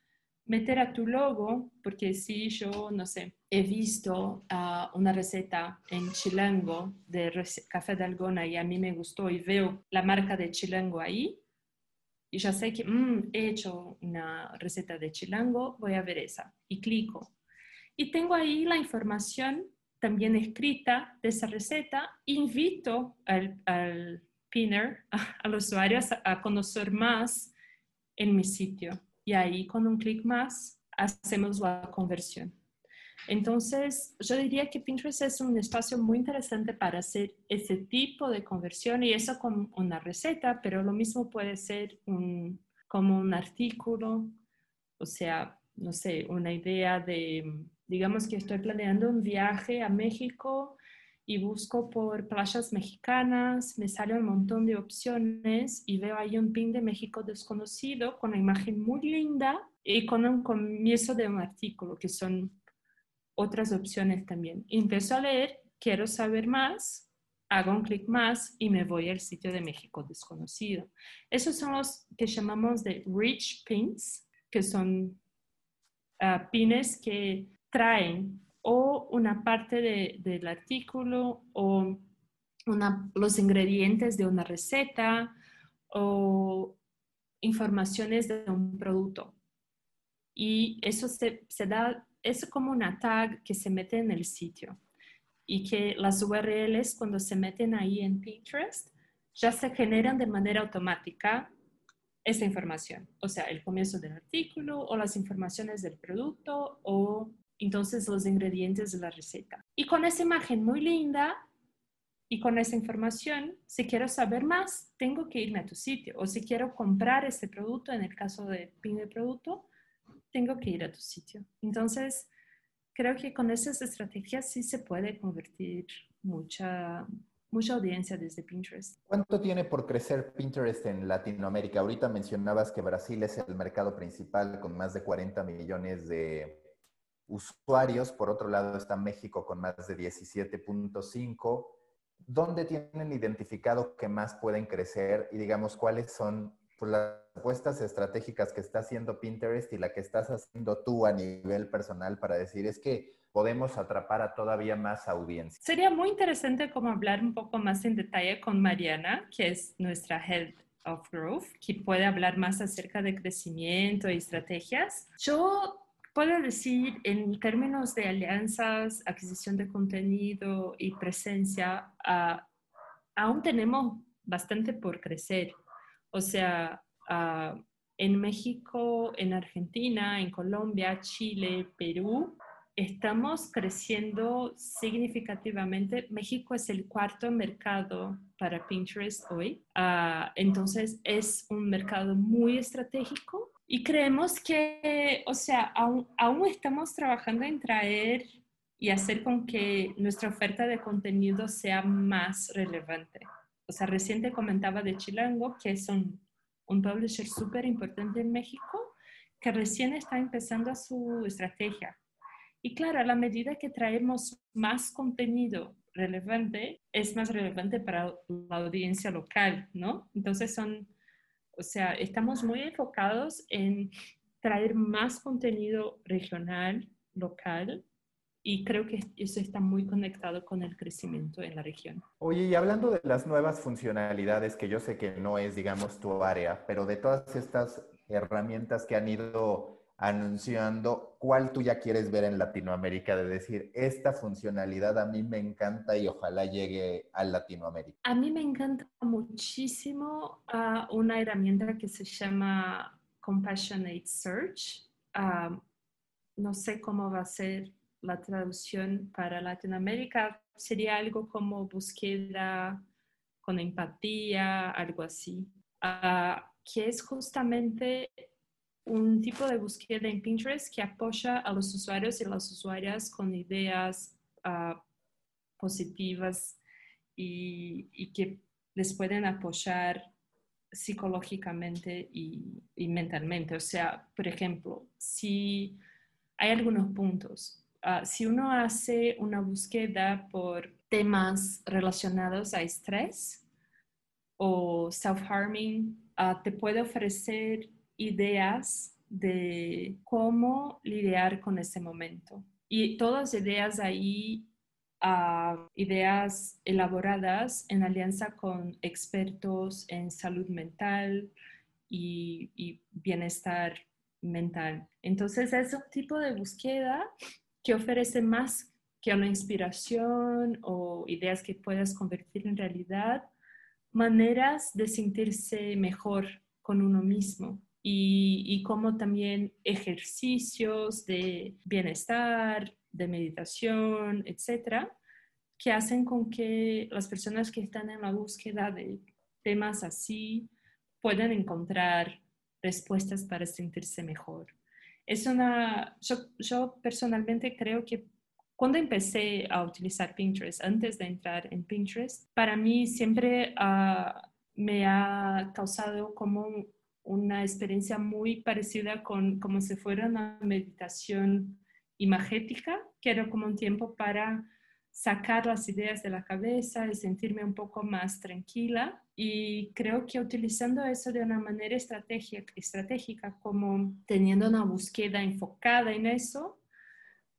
Speaker 1: meter a tu logo, porque si yo, no sé, he visto ah, una receta en Chilango de café de algona y a mí me gustó y veo la marca de Chilango ahí, y ya sé que mm, he hecho una receta de Chilango, voy a ver esa y clico. Y tengo ahí la información también escrita de esa receta. Invito al, al pinner, al usuario, a conocer más en mi sitio y ahí con un clic más hacemos la conversión. Entonces, yo diría que Pinterest es un espacio muy interesante para hacer ese tipo de conversión y eso con una receta, pero lo mismo puede ser un, como un artículo, o sea, no sé, una idea de, digamos que estoy planeando un viaje a México y busco por playas mexicanas, me sale un montón de opciones y veo ahí un pin de México desconocido con una imagen muy linda y con un comienzo de un artículo, que son otras opciones también. Empiezo a leer, quiero saber más, hago un clic más y me voy al sitio de México desconocido. Esos son los que llamamos de rich pins, que son uh, pines que traen o una parte del artículo o los ingredientes de una receta o informaciones de un producto. Y eso se, da, es como una tag que se mete en el sitio y que las URLs cuando se meten ahí en Pinterest ya se generan de manera automática esa información, o sea, el comienzo del artículo o las informaciones del producto o entonces los ingredientes de la receta. Y con esa imagen muy linda y con esa información, si quiero saber más, tengo que irme a tu sitio. O si quiero comprar ese producto, en el caso de pin de producto, tengo que ir a tu sitio. Entonces, creo que con esas estrategias sí se puede convertir mucha, mucha audiencia desde Pinterest.
Speaker 2: ¿Cuánto tiene por crecer Pinterest en Latinoamérica? Ahorita mencionabas que Brasil es el mercado principal con más de 40 millones de usuarios. Por otro lado está México con más de 17.5. ¿Dónde tienen identificado que más pueden crecer y digamos cuáles son pues, las apuestas estratégicas que está haciendo Pinterest y la que estás haciendo tú a nivel personal para decir es que podemos atrapar a todavía más audiencia?
Speaker 1: Sería muy interesante como hablar un poco más en detalle con Mariana, que es nuestra Head of Growth, que puede hablar más acerca de crecimiento y estrategias. Yo Puedo decir, en términos de alianzas, adquisición de contenido y presencia, ah, aún tenemos bastante por crecer. O sea, ah, en México, en Argentina, en Colombia, Chile, Perú, estamos creciendo significativamente. México es el cuarto mercado para Pinterest hoy. Ah, entonces, es un mercado muy estratégico y creemos que, o sea, aún, aún, estamos trabajando en traer y hacer con que nuestra oferta de contenido sea más relevante. O sea, recién comentaba de Chilango, que es un, un publisher súper importante en México, que recién está empezando su estrategia. Y claro, a la medida que traemos más contenido relevante, es más relevante para la audiencia local, ¿no? Entonces son o sea, estamos muy enfocados en traer más contenido regional, local, y creo que eso está muy conectado con el crecimiento en la región.
Speaker 2: Oye, y hablando de las nuevas funcionalidades, que yo sé que no es, digamos, tu área, pero de todas estas herramientas que han ido anunciando cuál tú ya quieres ver en Latinoamérica, de decir, esta funcionalidad a mí me encanta y ojalá llegue a Latinoamérica?
Speaker 1: A mí me encanta muchísimo ah, una herramienta que se llama Compassionate Search. Ah, no sé cómo va a ser la traducción para Latinoamérica. Sería algo como búsqueda con empatía, algo así. Ah, que es justamente un tipo de búsqueda en Pinterest que apoya a los usuarios y las usuarias con ideas ah, positivas y, y, que les pueden apoyar psicológicamente y, y, mentalmente. O sea, por ejemplo, si hay algunos puntos, uh, si uno hace una búsqueda por temas relacionados a estrés o self-harming, uh, te puede ofrecer ideas de cómo lidiar con ese momento. Y todas ideas ahí, uh, ideas elaboradas en alianza con expertos en salud mental y, y bienestar mental. Entonces es un tipo de búsqueda que ofrece más que una inspiración o ideas que puedas convertir en realidad, maneras de sentirse mejor con uno mismo y, como también ejercicios de bienestar, de meditación, etcétera, que hacen con que las personas que están en la búsqueda de temas así puedan encontrar respuestas para sentirse mejor. Es una, yo, yo personalmente creo que cuando empecé a utilizar Pinterest, antes de entrar en Pinterest, para mí siempre uh, me ha causado como una experiencia muy parecida con como si fuera una meditación imagética, que era como un tiempo para sacar las ideas de la cabeza y sentirme un poco más tranquila. Y creo que utilizando eso de una manera estratégica, estratégica como teniendo una búsqueda enfocada en eso,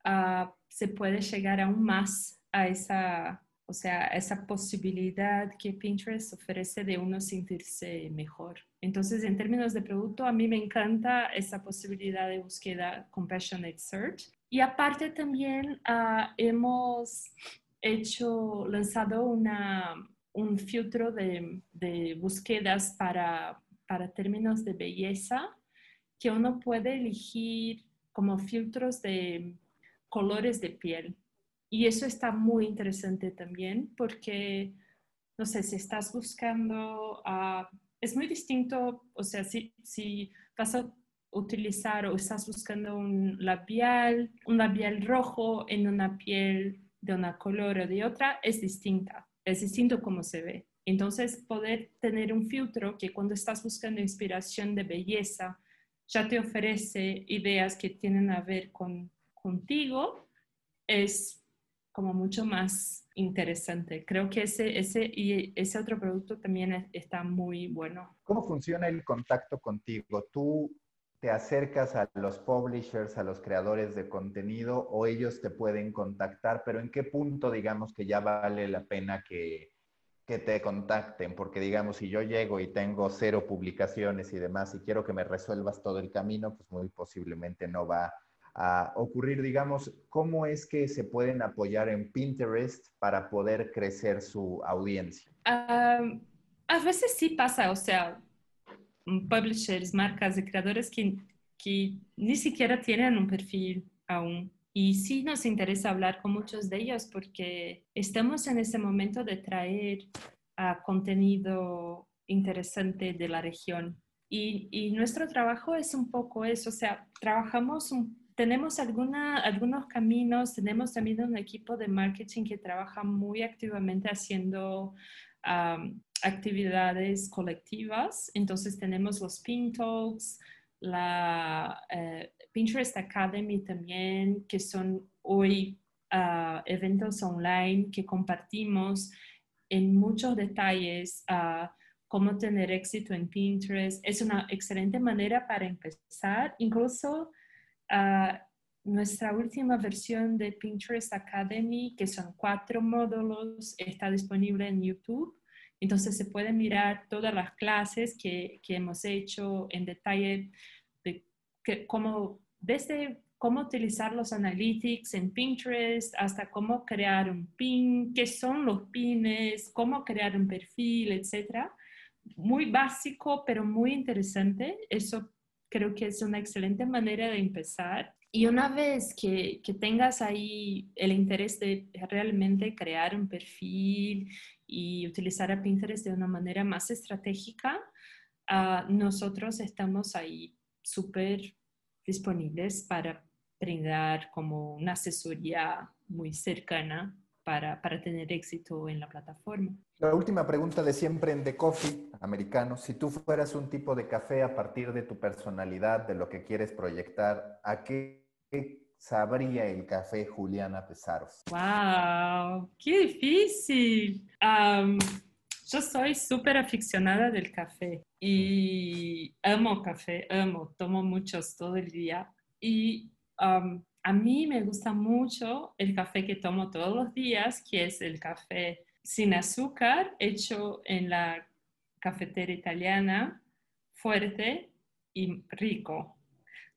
Speaker 1: uh, se puede llegar aún más a esa o sea, esa posibilidad que Pinterest ofrece de uno sentirse mejor. Entonces, en términos de producto, a mí me encanta esa posibilidad de búsqueda Compassionate Search. Y aparte también uh, hemos hecho, lanzado una, un filtro de, de búsquedas para, para términos de belleza que uno puede elegir como filtros de colores de piel. Y eso está muy interesante también porque, no sé, si estás buscando, uh, es muy distinto, o sea, si, si vas a utilizar o estás buscando un labial, un labial rojo en una piel de una color o de otra, es distinta, es distinto cómo se ve. Entonces, poder tener un filtro que cuando estás buscando inspiración de belleza, ya te ofrece ideas que tienen a ver con contigo, es como mucho más interesante. Creo que ese, ese, y ese otro producto también está muy bueno.
Speaker 2: ¿Cómo funciona el contacto contigo? ¿Tú te acercas a los publishers, a los creadores de contenido o ellos te pueden contactar? Pero ¿en qué punto digamos que ya vale la pena que, que te contacten? Porque digamos, si yo llego y tengo cero publicaciones y demás y quiero que me resuelvas todo el camino, pues muy posiblemente no va a ocurrir, digamos, cómo es que se pueden apoyar en Pinterest para poder crecer su audiencia?
Speaker 1: a veces sí pasa, o sea, publishers, marcas de creadores que, que ni siquiera tienen un perfil aún. Y sí nos interesa hablar con muchos de ellos porque estamos en ese momento de traer uh, contenido interesante de la región. Y, y, nuestro trabajo es un poco eso, o sea, trabajamos un tenemos alguna, algunos caminos, tenemos también un equipo de marketing que trabaja muy activamente haciendo actividades colectivas. Entonces tenemos los Pin Talks, la eh, Pinterest Academy también, que son hoy ah, eventos online que compartimos en muchos detalles uh, cómo tener éxito en Pinterest. Es una excelente manera para empezar. Incluso nuestra última versión de Pinterest Academy, que son cuatro módulos, está disponible en YouTube. Entonces se pueden mirar todas las clases que, que hemos hecho en detalle de que, cómo, desde cómo utilizar los analytics en Pinterest hasta cómo crear un pin, qué son los pines, cómo crear un perfil, etc. Muy básico, pero muy interesante. Eso creo que es una excelente manera de empezar. Y una vez que, que, tengas ahí el interés de realmente crear un perfil y utilizar a Pinterest de una manera más estratégica, ah, nosotros estamos ahí súper disponibles para brindar como una asesoría muy cercana para, para, tener éxito en la plataforma.
Speaker 2: La última pregunta de siempre en The Coffee americano, si tú fueras un tipo de café a partir de tu personalidad, de lo que quieres proyectar, ¿a qué sabría el café Juliana Pesaros?
Speaker 1: ¡Wow! ¡Qué difícil! yo soy súper aficionada del café y amo café, amo, tomo muchos todo el día y a mí me gusta mucho el café que tomo todos los días, que es el café sin azúcar, hecho en la cafetera italiana, fuerte y rico.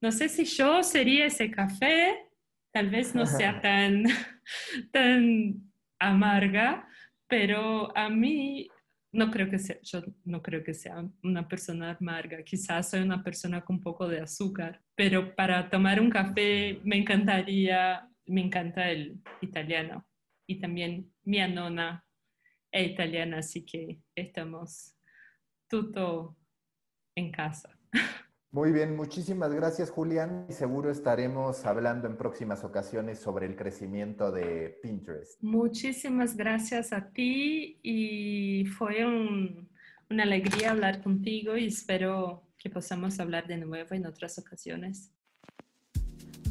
Speaker 1: No sé si yo sería ese café, tal vez no sea tan, tan amarga, pero a mí no creo que sea, yo no creo que sea una persona amarga, quizás soy una persona con un poco de azúcar, pero para tomar un café me encantaría, me encanta el italiano y también mi nona es italiana, así que estamos todo en casa.
Speaker 2: Muy bien, muchísimas gracias Julián seguro estaremos hablando en próximas ocasiones sobre el crecimiento de Pinterest.
Speaker 1: Muchísimas gracias a ti y fue una alegría hablar contigo y espero que podamos hablar de nuevo en otras ocasiones.